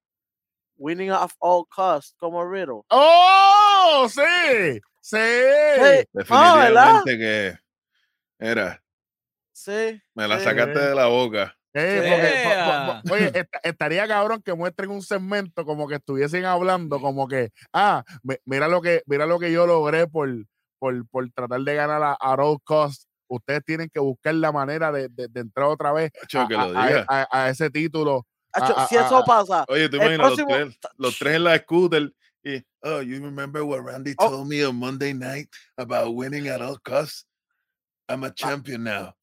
winning at all costs como Riddle. ¡Oh! ¡Sí! ¡Sí! Sí, ah. Definitivamente que era, Sí. me la sí. sacaste de la boca. Eh, Sí. porque, po- po- Yeah. po- oye, est- estaría cabrón que muestren un segmento como que estuviesen hablando, como que, ah, mi- mira lo que, mira lo que yo logré por, por, por tratar de ganar a, a all cost. Ustedes tienen que buscar la manera de, de- de entrar otra vez a ese título. Acho, ah, si ah, eso ah. pasa, Oye, tú imaginas los próximo- tres, los tres en la scooter y, oh, you remember what Randy Oh. told me on Monday night about winning at all costs? I'm a champion now.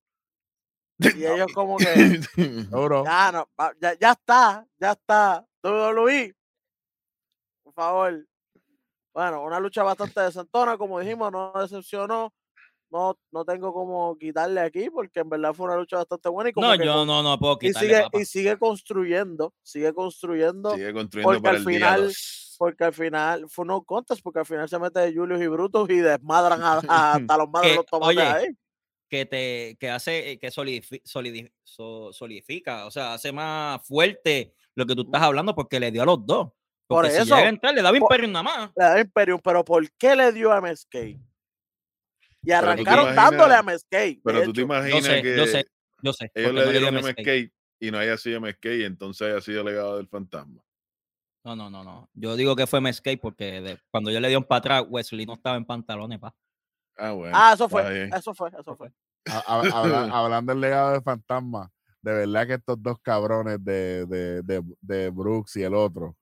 y ellos como que, ya, no, ya, ya está, ya está. WWE, por favor. Bueno, una lucha bastante desentona, como dijimos, no decepcionó. No, no tengo como quitarle aquí, porque en verdad fue una lucha bastante buena y como No, que yo con- no, no puedo y quitarle, sigue, papá. y sigue construyendo, sigue construyendo, Sigue construyendo Porque para al el día final- dos. porque al final fue no contest, porque al final se mete Julius y Brutus y desmadran a, a- hasta los madres los tomates oye, ahí. que te que hace eh, que solidifi- solidi- so- solidifica, o sea, hace más fuerte lo que tú estás hablando porque le dio a los dos. Por si eso, llega a entrar, le daba Imperium nada más. Le da Imperium, pero ¿por qué le dio a MSK? Y arrancaron imaginas- dándole a de Pero tú te. Yo imaginas sé, que yo sé, yo sé. ellos le dieron dio MSK y no haya sido MSK y entonces haya sido legado del fantasma. No, no, no, no. Yo digo que fue MSK porque de- cuando yo le di un para atrás, Wesley no estaba en pantalones, pa. Ah, bueno. Ah, eso fue, eso fue, eso fue. A- a- habla- hablando del legado de fantasma, de verdad que estos dos cabrones de, de, de, de Brooks y el otro.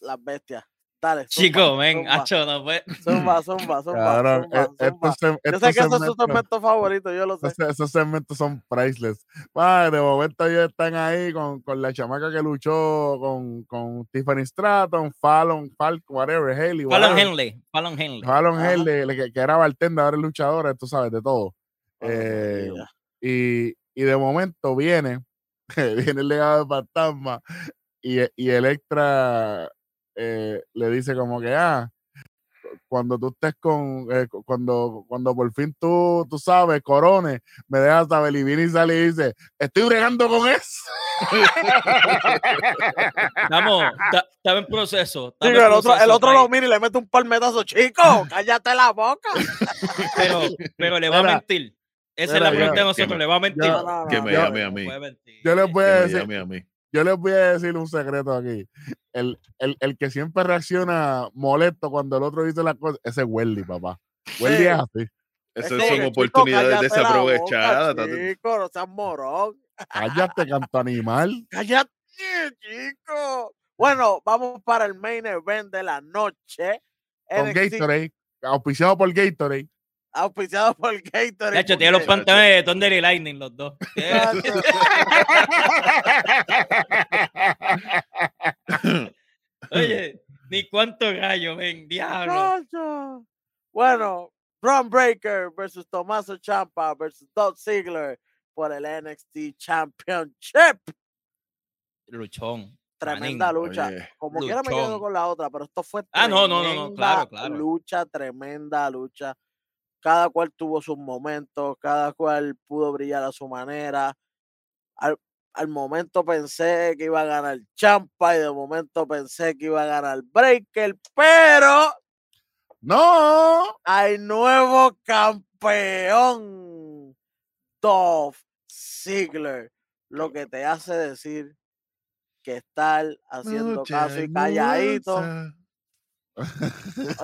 Las bestias. Dale. Chico, ven, hacho, no fue. Zumba, zumba, zumba, Yo sé que ese es su segmentos- segmento favorito, yo lo sé. esos, esos segmentos son priceless. De momento ellos están ahí con, con la chamaca que luchó con, con Tiffany Stratton, Fallon, Falcon, whatever, Haley. Fallon whatever. Henley, Fallon Henley. Fallon le- que, que era bartender, ahora es luchadora, tú sabes, de todo. Eh, y, y de momento viene, viene el legado de fantasma y, y Electra eh, le dice como que, ah, cuando tú estés con, eh, cu- cuando, cuando por fin tú, tú sabes, corones, me dejas saber y viene y sale y dice, estoy bregando con eso. Estamos, ta- estaba en proceso. el otro, el otro lo mira y le mete un palmetazo. Chico, cállate la boca. Pero, pero le va a mentir. Esa es la pregunta de nosotros, le va a mentir. que me llame a mí. Yo les voy a decir, llame a mí. Yo les voy a decir un secreto aquí. El, el, el que siempre reacciona molesto cuando el otro dice las cosas, ese es Welly, papá. Welly es así. Esas son chico, oportunidades boca, desaprovechadas. tata- Chico, no seas morón. Cállate, canto animal. Cállate, chico. Bueno, vamos para el main event de la noche. Con NXT, Gatorade, auspiciado por Gatorade. Auspiciado por Gatorade. De hecho, tiene los pantalones de Thunder y Lightning, los dos. Oye, ni cuánto gallo, ven, diablo. Chacho. Bueno, Braun Breaker versus Tommaso Ciampa versus Dolph Ziggler por el NXT Championship. Luchón. Tremenda manín. lucha. Oye, Como quiera me quedo luchón. con la otra, pero esto fue Ah, no, no, no, claro, claro. lucha, tremenda lucha. Cada cual tuvo sus momentos, cada cual pudo brillar a su manera. Al, al momento pensé que iba a ganar Champa y de momento pensé que iba a ganar Breaker, pero No. Hay nuevo campeón. Dolph Ziggler. Lo que te hace decir que estar haciendo caso y calladito.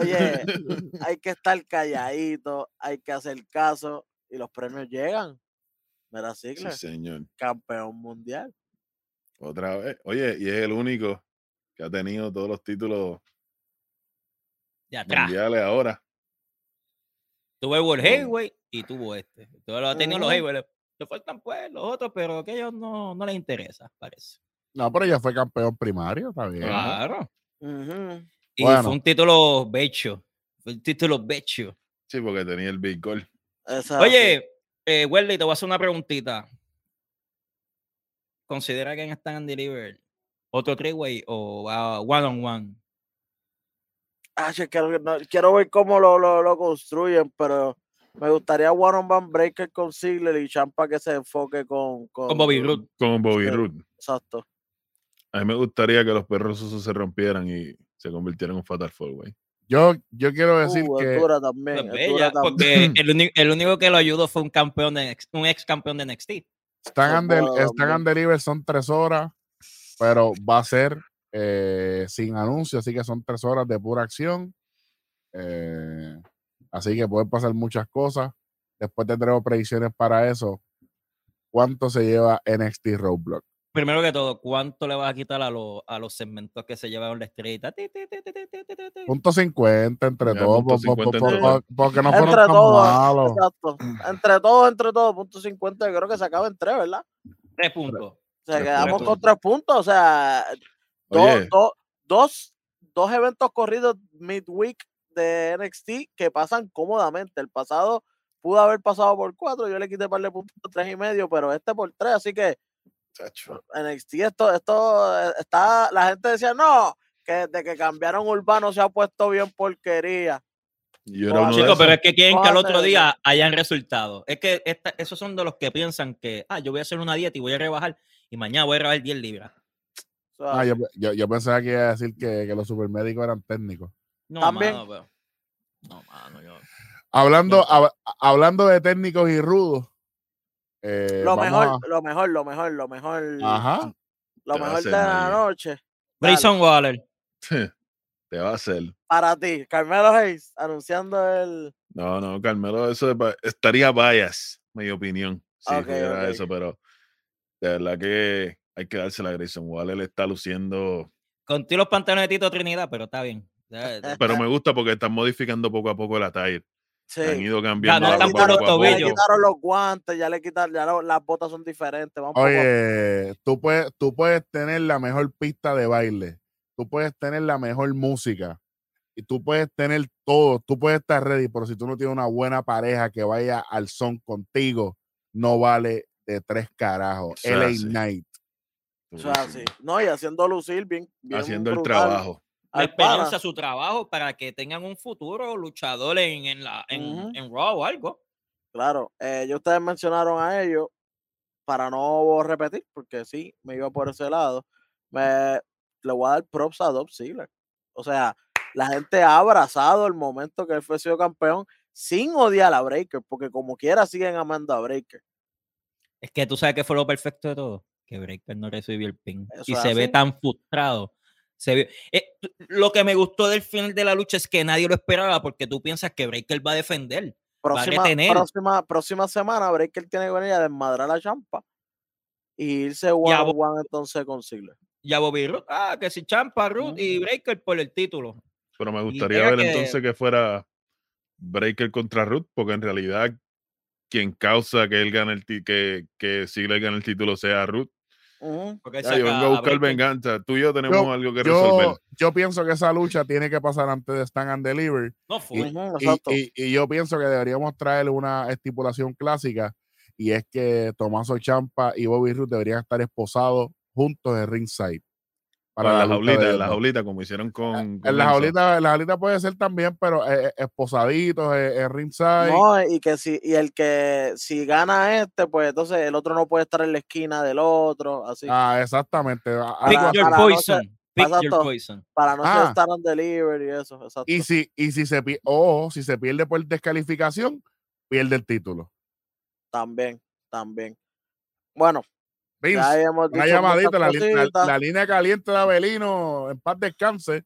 Oye, hay que estar calladito, hay que hacer caso y los premios llegan. Mira, Sí, Ziggler, señor. campeón mundial. Otra vez. Oye, y es el único que ha tenido todos los títulos De atrás. mundiales ahora. Tuvo el World. Heavyweight y tuvo este. Todo lo ha tenido los. Heavyweight. Le faltan pues los otros, pero que a ellos no, no les interesa, parece. No, pero ya fue campeón primario, bien. Claro. Ujú. Y Bueno. fue un título becho. Fue un título becho. Sí, porque tenía el Big Goal. Oye, eh, Welly, te voy a hacer una preguntita. ¿Considera que en Stand and Deliver otro three-way o va one on one? Ah, yo quiero, no, quiero ver cómo lo, lo, lo construyen, pero me gustaría One on One Breaker con Ziggler y Champa que se enfoque con, con, Con Bobby Roode. Como Bobby Sí. Roode. Exacto. A mí me gustaría que los perros sucios se rompieran y se convirtieran en un Fatal Four Way. Yo, yo quiero decir Uh, que también. Pues bella, también. porque el, único que lo ayudó fue un campeón de un ex campeón de NXT. Stand and Deliver son tres horas, pero va a ser eh, sin anuncio, así que son tres horas de pura acción. Eh, así que pueden pasar muchas cosas. Después tendremos predicciones para eso. ¿Cuánto se lleva NXT Roadblock? Primero que todo, ¿cuánto le vas a quitar a, los a los segmentos que se llevaron la estrellita? Punto 50 entre Ya, todos, punto po- po- 50 po- entre po- todos. porque no fueron Entre tan todos, malos. exacto. Entre todo, entre todo, punto 50, yo creo que se acaba en tres, ¿verdad? Tres puntos. O sea, Tres quedamos puntos. con tres puntos, o sea, do- Oye. do- dos, dos eventos corridos midweek de NXT que pasan cómodamente. El pasado pudo haber pasado por cuatro, yo le quité par de puntos tres y medio, pero este por tres, así que Chacho. NXT esto, esto eh, está, la gente decía, no, que desde que cambiaron Urbano se ha puesto bien porquería. Yo No, era uno de Chicos, pero esos. es que quieren que al otro día hayan resultados. Es que esta- esos son de los que piensan que, ah, yo voy a hacer una dieta y voy a rebajar y mañana voy a rebajar 10 libras. O sea, Ah, yo, yo, yo pensaba que iba a decir que, que los supermédicos eran técnicos. No, También. mano, pero- No, mano, yo. Hablando, hab- hablando de técnicos y rudos. Eh, lo mejor, lo mejor, lo mejor, lo mejor, ajá. lo Te mejor de la noche. Grayson Waller. Te va a hacer. para ti, Carmelo Hayes, anunciando el. No, no, Carmelo, eso estaría bias, mi opinión, si Ok, fuera ok. eso, pero de verdad que hay que dársela a Grayson Waller, está luciendo, Contigo los pantalones de Tito Trinidad, pero está bien. Pero me gusta porque están modificando poco a poco el attire. Sí. Han ido cambiando Ya están por los ya le quitaron los guantes, ya le quitaron, ya lo- las botas son diferentes. Vamos Oye, tú puedes, tú puedes tener la mejor pista de baile, tú puedes tener la mejor música y tú puedes tener todo, tú puedes estar ready, pero si tú no tienes una buena pareja que vaya al son contigo, no vale de tres carajos. Eso es LA así. Knight. o sea, sí. No, y haciendo lucir bien. bien haciendo el trabajo. La al pana. experiencia, su trabajo para que tengan un futuro luchador en, en, la, en, Raw o algo. Claro, eh, ya ustedes mencionaron a ellos, para no repetir, porque sí, me iba por ese lado, me, le voy a dar props a Dolph Ziggler. O sea, la gente ha abrazado el momento que él fue sido campeón sin odiar a Breaker, porque como quiera siguen amando a Breaker. Es que tú sabes que fue lo perfecto de todo. Que Breaker no recibió el pin. Eso y se ve tan frustrado. Se eh, lo que me gustó del final de la lucha es que nadie lo esperaba porque tú piensas que Breaker va a defender. Próxima, retener. próxima, próxima semana, Breaker tiene que venir a desmadrar a Champa y irse one on one entonces con Ziggler. Ya Bobby Roode, ah, que si Champa, Roode y. Breaker por el título. Pero me Y gustaría ver que- entonces que fuera Breaker contra Ruth, porque en realidad quien causa que él gane el que, que Ziggler gane el título sea Ruth. Ya, yo vengo a buscar venganza. Tú y yo tenemos Yo- algo que resolver. Yo, yo pienso que esa lucha tiene que pasar antes de Stand and Deliver. No fue. Y- y yo pienso que deberíamos traer una estipulación clásica y es que Tomaso Champa y Bobby Roode deberían estar esposados juntos en ringside. Para la lucha de jaulita, en la jaulita, como hicieron con. con En la jaulita, en la jaulita puede ser también, pero eh, esposaditos eh, ringside. No, y que si, y el que si gana este, pues entonces el otro no puede estar en la esquina del otro, así. Ah, exactamente. Pick así. your para no poison. Pick your todo. poison. para no Ah. ser estar on delivery y eso. Exacto. Y si, y si se pi- o si se pierde por descalificación, pierde el título. También, también. Bueno, Vince, una llamadita, la, la- línea caliente de Abelino, en paz descanse.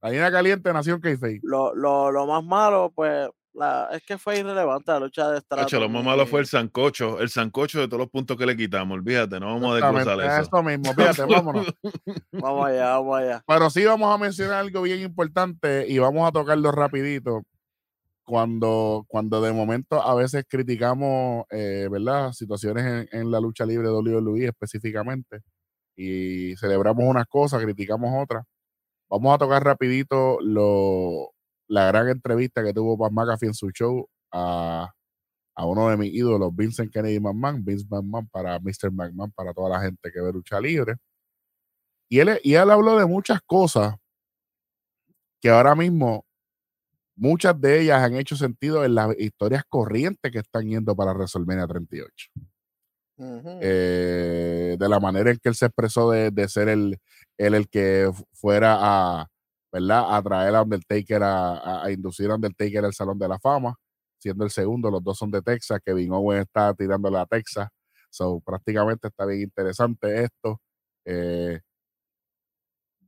La línea caliente de Nación Keife. Lo, lo, lo más malo, pues, la, es que fue irrelevante la lucha de estrato. Lo más malo fue el sancocho, el sancocho de todos los puntos que le quitamos, olvídate, no vamos a desglosar eso. Eso mismo, fíjate, vámonos. Vamos allá, vamos allá. Pero sí vamos a mencionar algo bien importante y vamos a tocarlo rapidito. Cuando, cuando de momento a veces criticamos, eh, ¿verdad? Situaciones en, la lucha libre de WWE específicamente y celebramos unas cosas, criticamos otras. Vamos a tocar rapidito lo, la gran entrevista que tuvo Pat McAfee en su show a, a uno de mis ídolos, Vincent Kennedy McMahon, Vince McMahon para Mr. McMahon, para toda la gente que ve lucha libre. Y él, y él habló de muchas cosas que ahora mismo muchas de ellas han hecho sentido en las historias corrientes que están yendo para WrestleMania 38. Ujú. Eh, de la manera en que él se expresó de, de ser el, él el que fu- fuera a, ¿verdad? a traer a Undertaker, a, a- a inducir a Undertaker al Salón de la Fama, siendo el segundo, los dos son de Texas, Kevin Owens está tirándole a Texas, so, prácticamente está bien interesante esto, eh,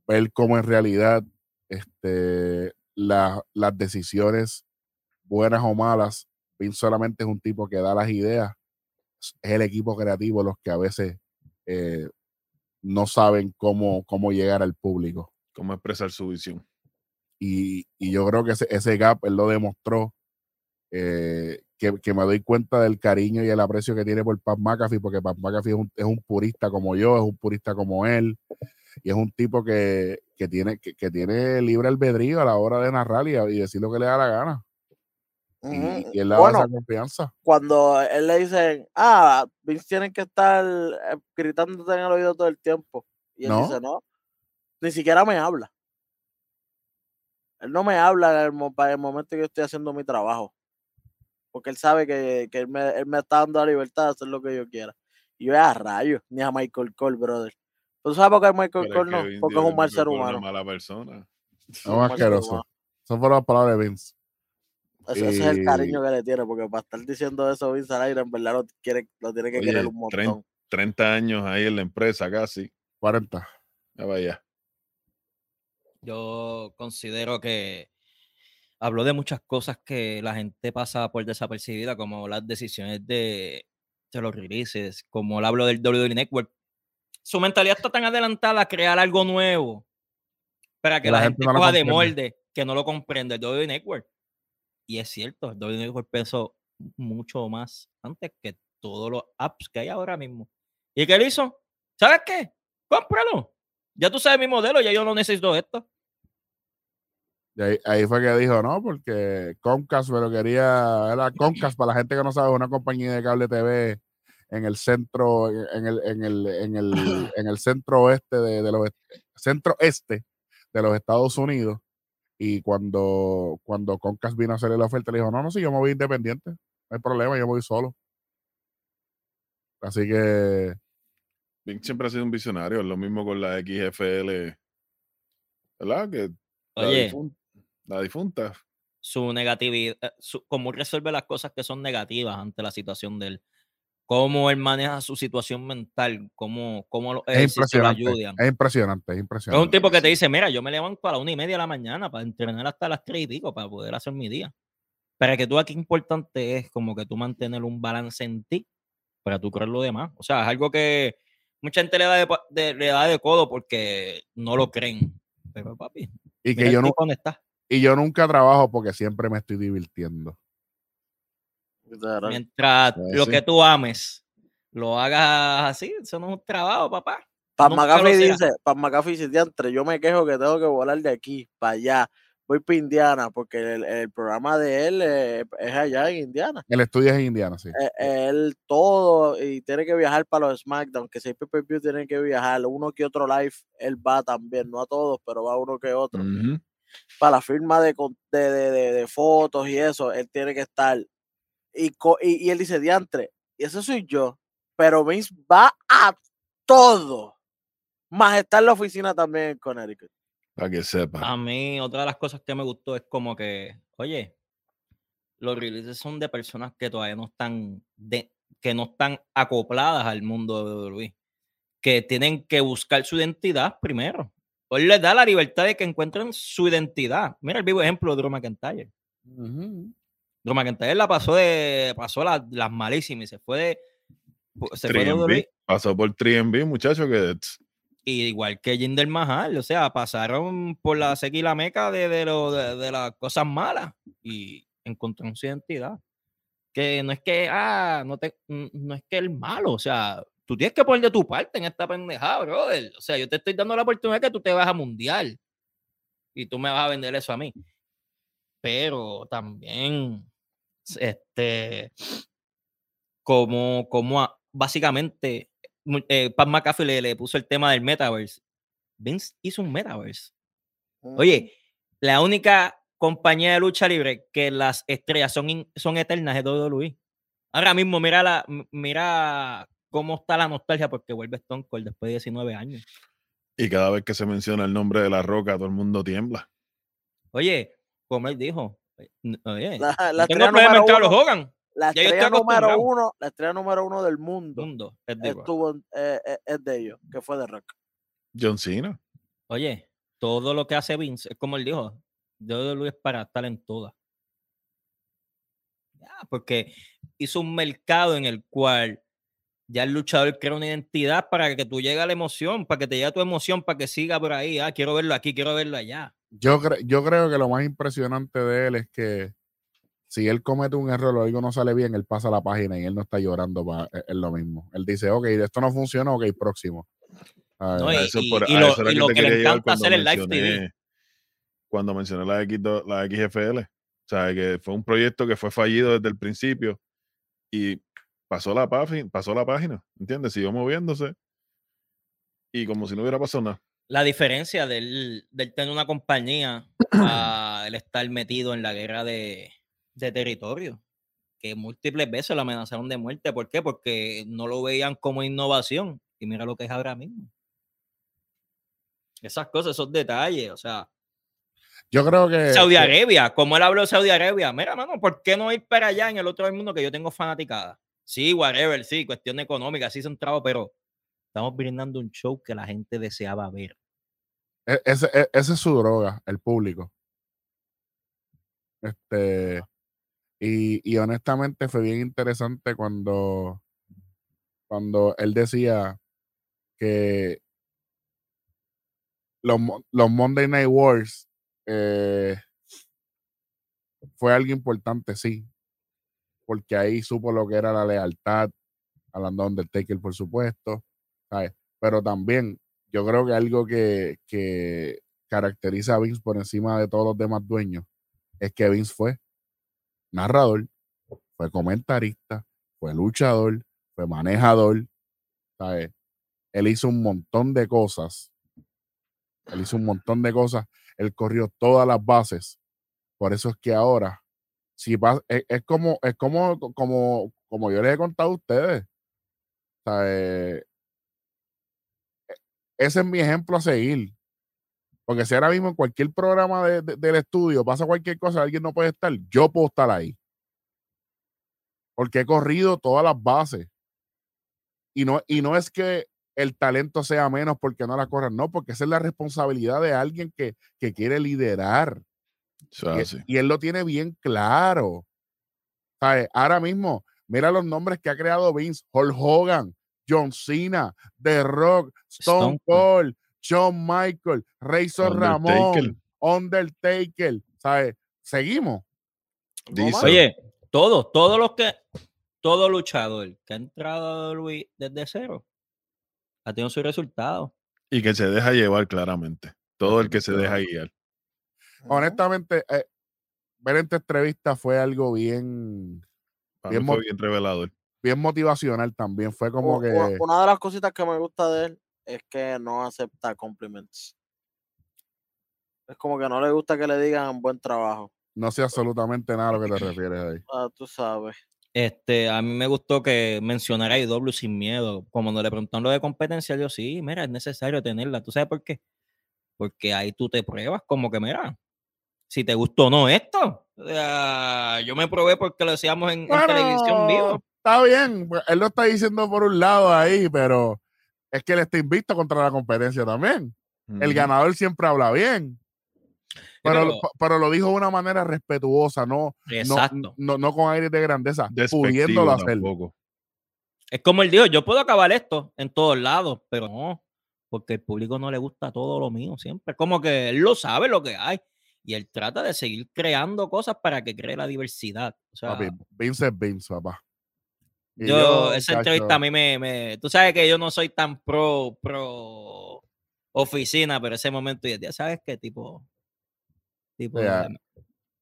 ver cómo en realidad este, la- las decisiones buenas o malas, Vince solamente es un tipo que da las ideas, es el equipo creativo los que a veces eh, no saben cómo, cómo llegar al público. Cómo expresar su visión. Y, y yo creo que ese, ese gap él lo demostró, eh, que, que me doy cuenta del cariño y el aprecio que tiene por Pat McAfee, porque Pat McAfee es un, es un purista como yo, es un purista como él, y es un tipo que, que tiene, que, que tiene libre albedrío a la hora de narrar y, y decir lo que le da la gana. Y, él le da esa confianza. cuando él le dicen, ah, Vince tienen que estar eh, gritándote en el oído todo el tiempo. Y él No. dice, no, ni siquiera me habla. Él no me habla en el, para el momento que yo estoy haciendo mi trabajo. Porque él sabe que, que él, me, él me está dando la libertad de hacer lo que yo quiera. Y yo a rayos, ni a Michael Cole, brother. ¿Tú sabes por qué Michael Cole no? Porque es un mal ser humano. Una mala persona. Ser asqueroso. Esas fueron las palabras de Vince. Ese, ese es el cariño que le tiene, porque para estar diciendo eso Vince al aire, en verdad lo, quiere, lo tiene que Oye, querer un montón. 30 años ahí en la empresa casi. 40. Ya vaya. Yo considero que habló de muchas cosas que la gente pasa por desapercibida, como las decisiones de, de los releases, como él habló del WWE Network. Su mentalidad está tan adelantada a crear algo nuevo para que la, gente, no lo coja de molde que no lo comprende el WWE Network. Y es cierto, el WWE Network pensó mucho más antes que todos los apps que hay ahora mismo. ¿Y qué él hizo? ¿Sabes qué? Cómpralo. Ya tú sabes mi modelo, ya yo no necesito esto. Y ahí, ahí fue que dijo, no, porque Comcast, pero quería, era Comcast, para la gente que no sabe, es una compañía de cable TV en el centro, en el, en el, en el, en el centro oeste de, de los, centro este de los Estados Unidos. Y cuando, cuando Comcast vino a hacerle la oferta, le dijo, no, no, sí, yo me voy independiente, no hay problema, yo me voy solo. Así que, Vince siempre ha sido un visionario, es lo mismo con la XFL, ¿verdad? Que Oye, la difunta. su negatividad, eh, su- cómo él resuelve las cosas que son negativas ante la situación de él, cómo él maneja su situación mental, cómo, cómo los es ejercicios lo impresionante, ayudan. es impresionante, es Es impresionante. un tipo que te dice, mira, yo me levanto a la una y media de la mañana para entrenar hasta las tres y pico para poder hacer mi día. Para que tú aquí importante es como que tú mantener un balance en ti para tú creer lo demás. O sea, es algo que mucha gente le da de, le da de codo porque no lo creen. Pero papi, Y que yo no, está. Y yo nunca trabajo porque siempre me estoy divirtiendo. Mientras Pues lo que tú ames lo hagas así, eso no es un trabajo, papá. Nunca lo McAfee dice, Pat McAfee dice, "Diantre, yo me quejo que tengo que volar de aquí para allá. Voy para Indiana porque el, el programa de él eh, es allá en Indiana. El estudio es en Indiana, sí. Eh, él todo y tiene que viajar para los SmackDown, que si hay pay-per-view tiene que viajar. Uno que otro live, él va también, no a todos, pero va uno que otro. Ujú. Para la firma de, con- de, de, de- de fotos y eso, él tiene que estar. Y, co- y, y él dice, diantre, y ese soy yo, pero Vince va a todo. Más está en la oficina también en Connecticut. Para que sepa. A mí, otra de las cosas que me gustó es como que, oye, los releases son de personas que todavía no están, de, que no están acopladas al mundo de WWE, que tienen que buscar su identidad primero. Hoy les da la libertad de que encuentren su identidad. Mira el vivo ejemplo de Drew McIntyre. Ujú. Drew McIntyre la pasó de, pasó la- las malísimas y se fue de, se fue de 3MB, WWE. Pasó por 3MB, muchacho, que Y igual que Jinder Mahal, o sea, pasaron por la seca y la meca de, de, lo- de- de las cosas malas y encontraron su identidad. Que no es que, ah, no, te, no es que el malo, o sea, tú tienes que poner de tu parte en esta pendejada, brother. O sea, yo te estoy dando la oportunidad que tú te vas a mundial y tú me vas a vender eso a mí. Pero también, este, como, como a- básicamente eh, Pat McAfee le, le puso el tema del metaverse. Vince hizo un metaverse. Oye, la única compañía de lucha libre que las estrellas son, in- son eternas es WWE. Ahora mismo, mira, la, mira cómo está la nostalgia porque vuelve Stone Cold después de 19 años. y cada vez que se menciona el nombre de la roca, todo el mundo tiembla. Oye, como él dijo, eh, oye, La, no la tengo estrella problema número en Carlos uno, Hogan. la yo estrella número uno, la estrella número uno del mundo Mundo, es de estuvo, eh, eh, es de ellos, que fue de Rock. John Cena. Oye, todo lo que hace Vince, es como él dijo, WWE es para estar en todas. Porque hizo un mercado en el cual ya el luchador crea una identidad para que tú llegue a la emoción, para que te llegue a tu emoción, para que siga por ahí. Ah, quiero verlo aquí, quiero verlo allá. Yo, cre- yo creo que lo más impresionante de él es que si él comete un error o algo no sale bien, él pasa la página y él no está llorando pa- es, es lo mismo. Él dice, ok, esto no funciona, ok, próximo. No, y- eso por- y a lo- eso era y lo te que le encanta hacer el live TV. Cuando mencioné la, X, la XFL. O sea, que fue un proyecto que fue fallido desde el principio y pasó la, página, pasó la página, ¿entiendes? Siguió moviéndose y como si no hubiera pasado nada. La diferencia del, del tener una compañía a el estar metido en la guerra de, de territorio, que múltiples veces lo amenazaron de muerte. ¿Por qué? Porque no lo veían como innovación. Y mira lo que es ahora mismo. Esas cosas, esos detalles, o sea, yo creo que. Saudi que- Arabia, como él habló de Saudi Arabia, mira, mano, ¿por qué no ir para allá en el otro del mundo que yo tengo fanaticada? Sí, whatever, sí, cuestión económica, sí centrado, pero estamos brindando un show que la gente deseaba ver. e- ese, e- esa es su droga, el público. Este. Y, y honestamente fue bien interesante cuando, cuando él decía que los, los Monday Night Wars eh, fue algo importante, sí, porque ahí supo lo que era la lealtad, hablando de Undertaker, por supuesto, ¿sabes? pero también yo creo que algo que, que caracteriza a Vince por encima de todos los demás dueños es que Vince fue narrador, fue comentarista, fue luchador, fue manejador, ¿sabes? Él hizo un montón de cosas. Él hizo un montón de cosas. Él corrió todas las bases. Por eso es que ahora, si va, es, es como, es como, como, como yo les he contado a ustedes. ¿sabes? Ese es mi ejemplo a seguir. Porque si ahora mismo en cualquier programa de- del estudio pasa cualquier cosa, alguien no puede estar, yo puedo estar ahí. Porque he corrido todas las bases. Y no, y no es que el talento sea menos porque no la corran, no, porque esa es la responsabilidad de alguien que, que quiere liderar. Es Y, él lo tiene bien claro. ¿Sabes? Ahora mismo, mira los nombres que ha creado Vince: Hulk Hogan, John Cena, The Rock, Stone Stone Cold. Shawn Michael, Razor. Ramón, Undertaker. ¿Sabes? Seguimos. Diesel. Oye, todos, todos los que, todo luchador que ha entrado WWE desde cero ha tenido su resultado. Y que se deja llevar claramente. Todo el que se deja guiar. Honestamente, eh, ver esta entrevista fue algo bien, Bien fue revelador. bien motivacional también. Fue como que. Una de las cositas que me gusta de él es que no acepta compliments. Es como que no le gusta que le digan buen trabajo. No sé absolutamente nada a lo que te refieres ahí. Ah, tú sabes. Este, a mí me gustó que mencionara a IW sin miedo. Como cuando le preguntaron lo de competencia, yo sí, mira, es necesario tenerla. ¿Tú sabes por qué? Porque ahí tú te pruebas como que, mira, si te gustó o no esto. O sea, yo me probé porque lo decíamos en, en televisión vivo. Está bien, pues, él lo está diciendo por un lado ahí, pero es que él está invicto contra la competencia también. El ganador siempre habla bien. Pero, pero- pero lo dijo de una manera respetuosa, no, no, Exacto. no, no con aire de grandeza, Despectivo pudiéndolo hacer. tampoco. Es como él dijo, yo puedo acabar esto en todos lados, pero no, porque el público no le gusta todo lo mío siempre. Como que él lo sabe lo que hay y él trata de seguir creando cosas para que cree la diversidad. O sea, Papi, Vince es Vince, papá. Y yo, esa entrevista a mí me, me- Tú sabes que yo no soy tan pro, pro oficina, pero ese momento, ya sabes qué tipo. Tipo,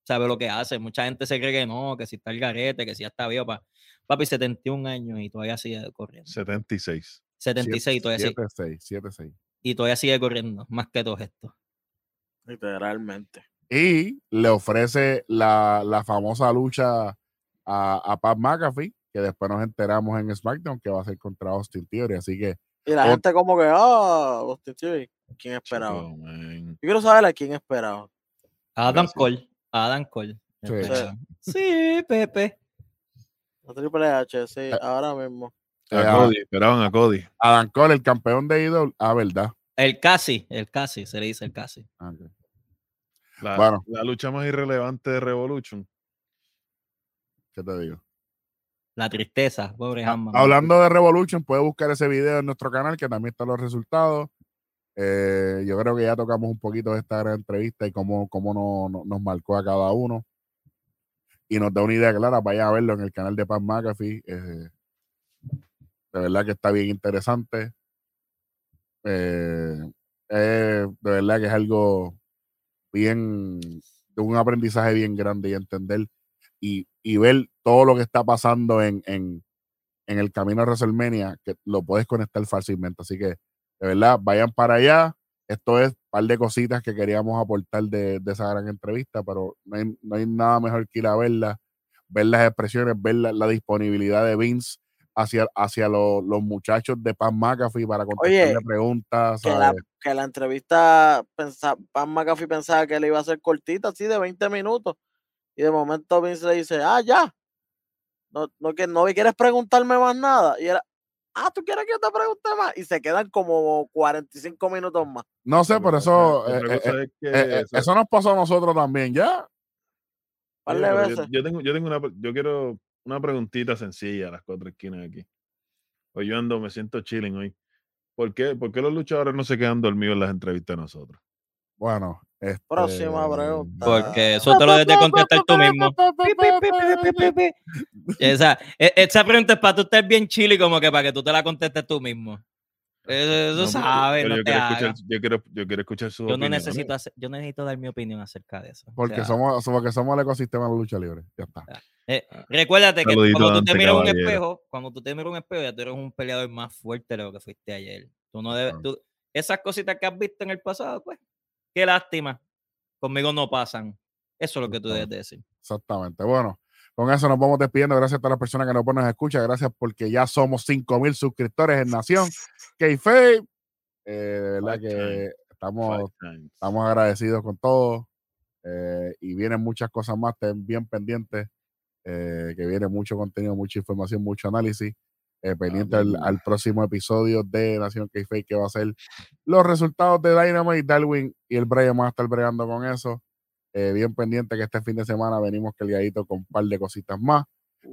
sabe lo que hace. Mucha gente se cree que no, que si está el garete, que si ya está viejo. pa- Papi, 71 años y todavía sigue corriendo. 76. 76 y todavía, sigue, 7-6, 7-6. y todavía sigue corriendo, más que todos estos. Literalmente. Y le ofrece la, la famosa lucha a, a Pat McAfee, que después nos enteramos en SmackDown que va a ser contra Austin Theory. Así que Y la gente como que, ah, Austin Theory, ¿quién esperaba? Chico. Yo quiero saber a quién esperaba. Adam Gracias. Cole. Adam Cole. Sí. Pepe. A Triple H, sí, Eh, ahora mismo. eh, A Cody, esperaban a Cody. Adam Cole, el campeón de IW, ah, verdad. El casi, el casi, se le dice el casi. Ah, ok. La, Bueno. la lucha más irrelevante de Revolution. ¿Qué te digo? La tristeza, pobre Hanman. Hablando de Revolution, puedes buscar ese video en nuestro canal que también están los resultados. Eh, yo creo que ya tocamos un poquito de esta gran entrevista y cómo, cómo no- no- nos marcó a cada uno. Y nos da una idea clara. Vayan a verlo en el canal de Pat McAfee. eh, de verdad que está bien interesante. Eh, eh, de verdad que es algo bien, de un aprendizaje bien grande y entender y, y ver todo lo que está pasando en, en, en el camino a WrestleMania, que lo puedes conectar fácilmente. Así que, de verdad, vayan para allá. Esto es un par de cositas que queríamos aportar de, de esa gran entrevista, pero no hay, no hay nada mejor que ir a verla, ver las expresiones, ver la, la disponibilidad de Vince hacia, hacia lo- los muchachos de Pat McAfee para contestarle Oye, preguntas. Que la, que la entrevista, pensa, Pan McAfee pensaba que le iba a ser cortita, así de 20 minutos. Y de momento Vince le dice, ah, ya. No, no, que, no quieres preguntarme más nada. Y era, ah, ¿tú quieres que yo te pregunte más? Y se quedan como 45 minutos más. No sé, pero eso, eh, eh, es que eh, eh, eso- nos pasó a nosotros también, ¿ya? Yo, yo tengo, yo tengo una, yo quiero una preguntita sencilla a las cuatro esquinas aquí. Hoy yo ando, me siento chilling hoy. ¿Por qué, ¿Por qué los luchadores no se quedan dormidos en las entrevistas de nosotros? Bueno, este, Próxima pregunta. Porque eso te lo debes de contestar tú mismo. Esa, e- esa pregunta es para tú estar bien chile, como que para que tú te la contestes tú mismo. Eso, eso No, no yo, te quiero escuchar, yo, quiero, yo quiero escuchar sus Yo no opiniones. necesito hacer- yo necesito dar mi opinión acerca de eso. O Porque sea, somos, porque somos el ecosistema de la lucha libre. Ya está. eh, recuérdate que Saludito, cuando tú te miras un espejo, cuando tú te miras un espejo, ya tú eres un peleador más fuerte de lo que fuiste ayer. Tú no debes, Ah. tú- esas cositas que has visto en el pasado, pues, qué lástima. Conmigo no pasan. Eso es lo que tú Ah. debes de decir. Exactamente. Bueno, con eso nos vamos despidiendo. Gracias a todas las personas que nos, nos escuchan. Gracias porque ya somos 5 mil suscriptores en Nación. K-Fape. Eh, de verdad Five que estamos, estamos agradecidos con todo. eh, y vienen muchas cosas más. Estén bien pendientes. eh, que viene mucho contenido, mucha información, mucho análisis. eh, pendiente al, al próximo episodio de Nación K-Fape que va a ser los resultados de Dynamite, Darwin y el Brian van a estar bregando con eso. Eh, bien pendiente que este fin de semana venimos cargadito con un par de cositas más.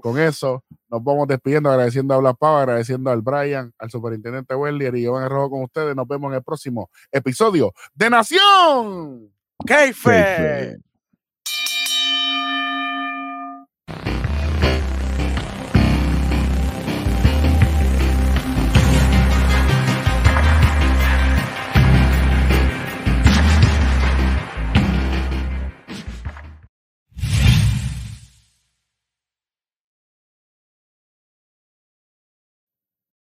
Con eso, nos vamos despidiendo, agradeciendo a Blas Pava, agradeciendo al Brian, al superintendente Wellier y Giovanni Rojo con ustedes. Nos vemos en el próximo episodio de Nación. Keife.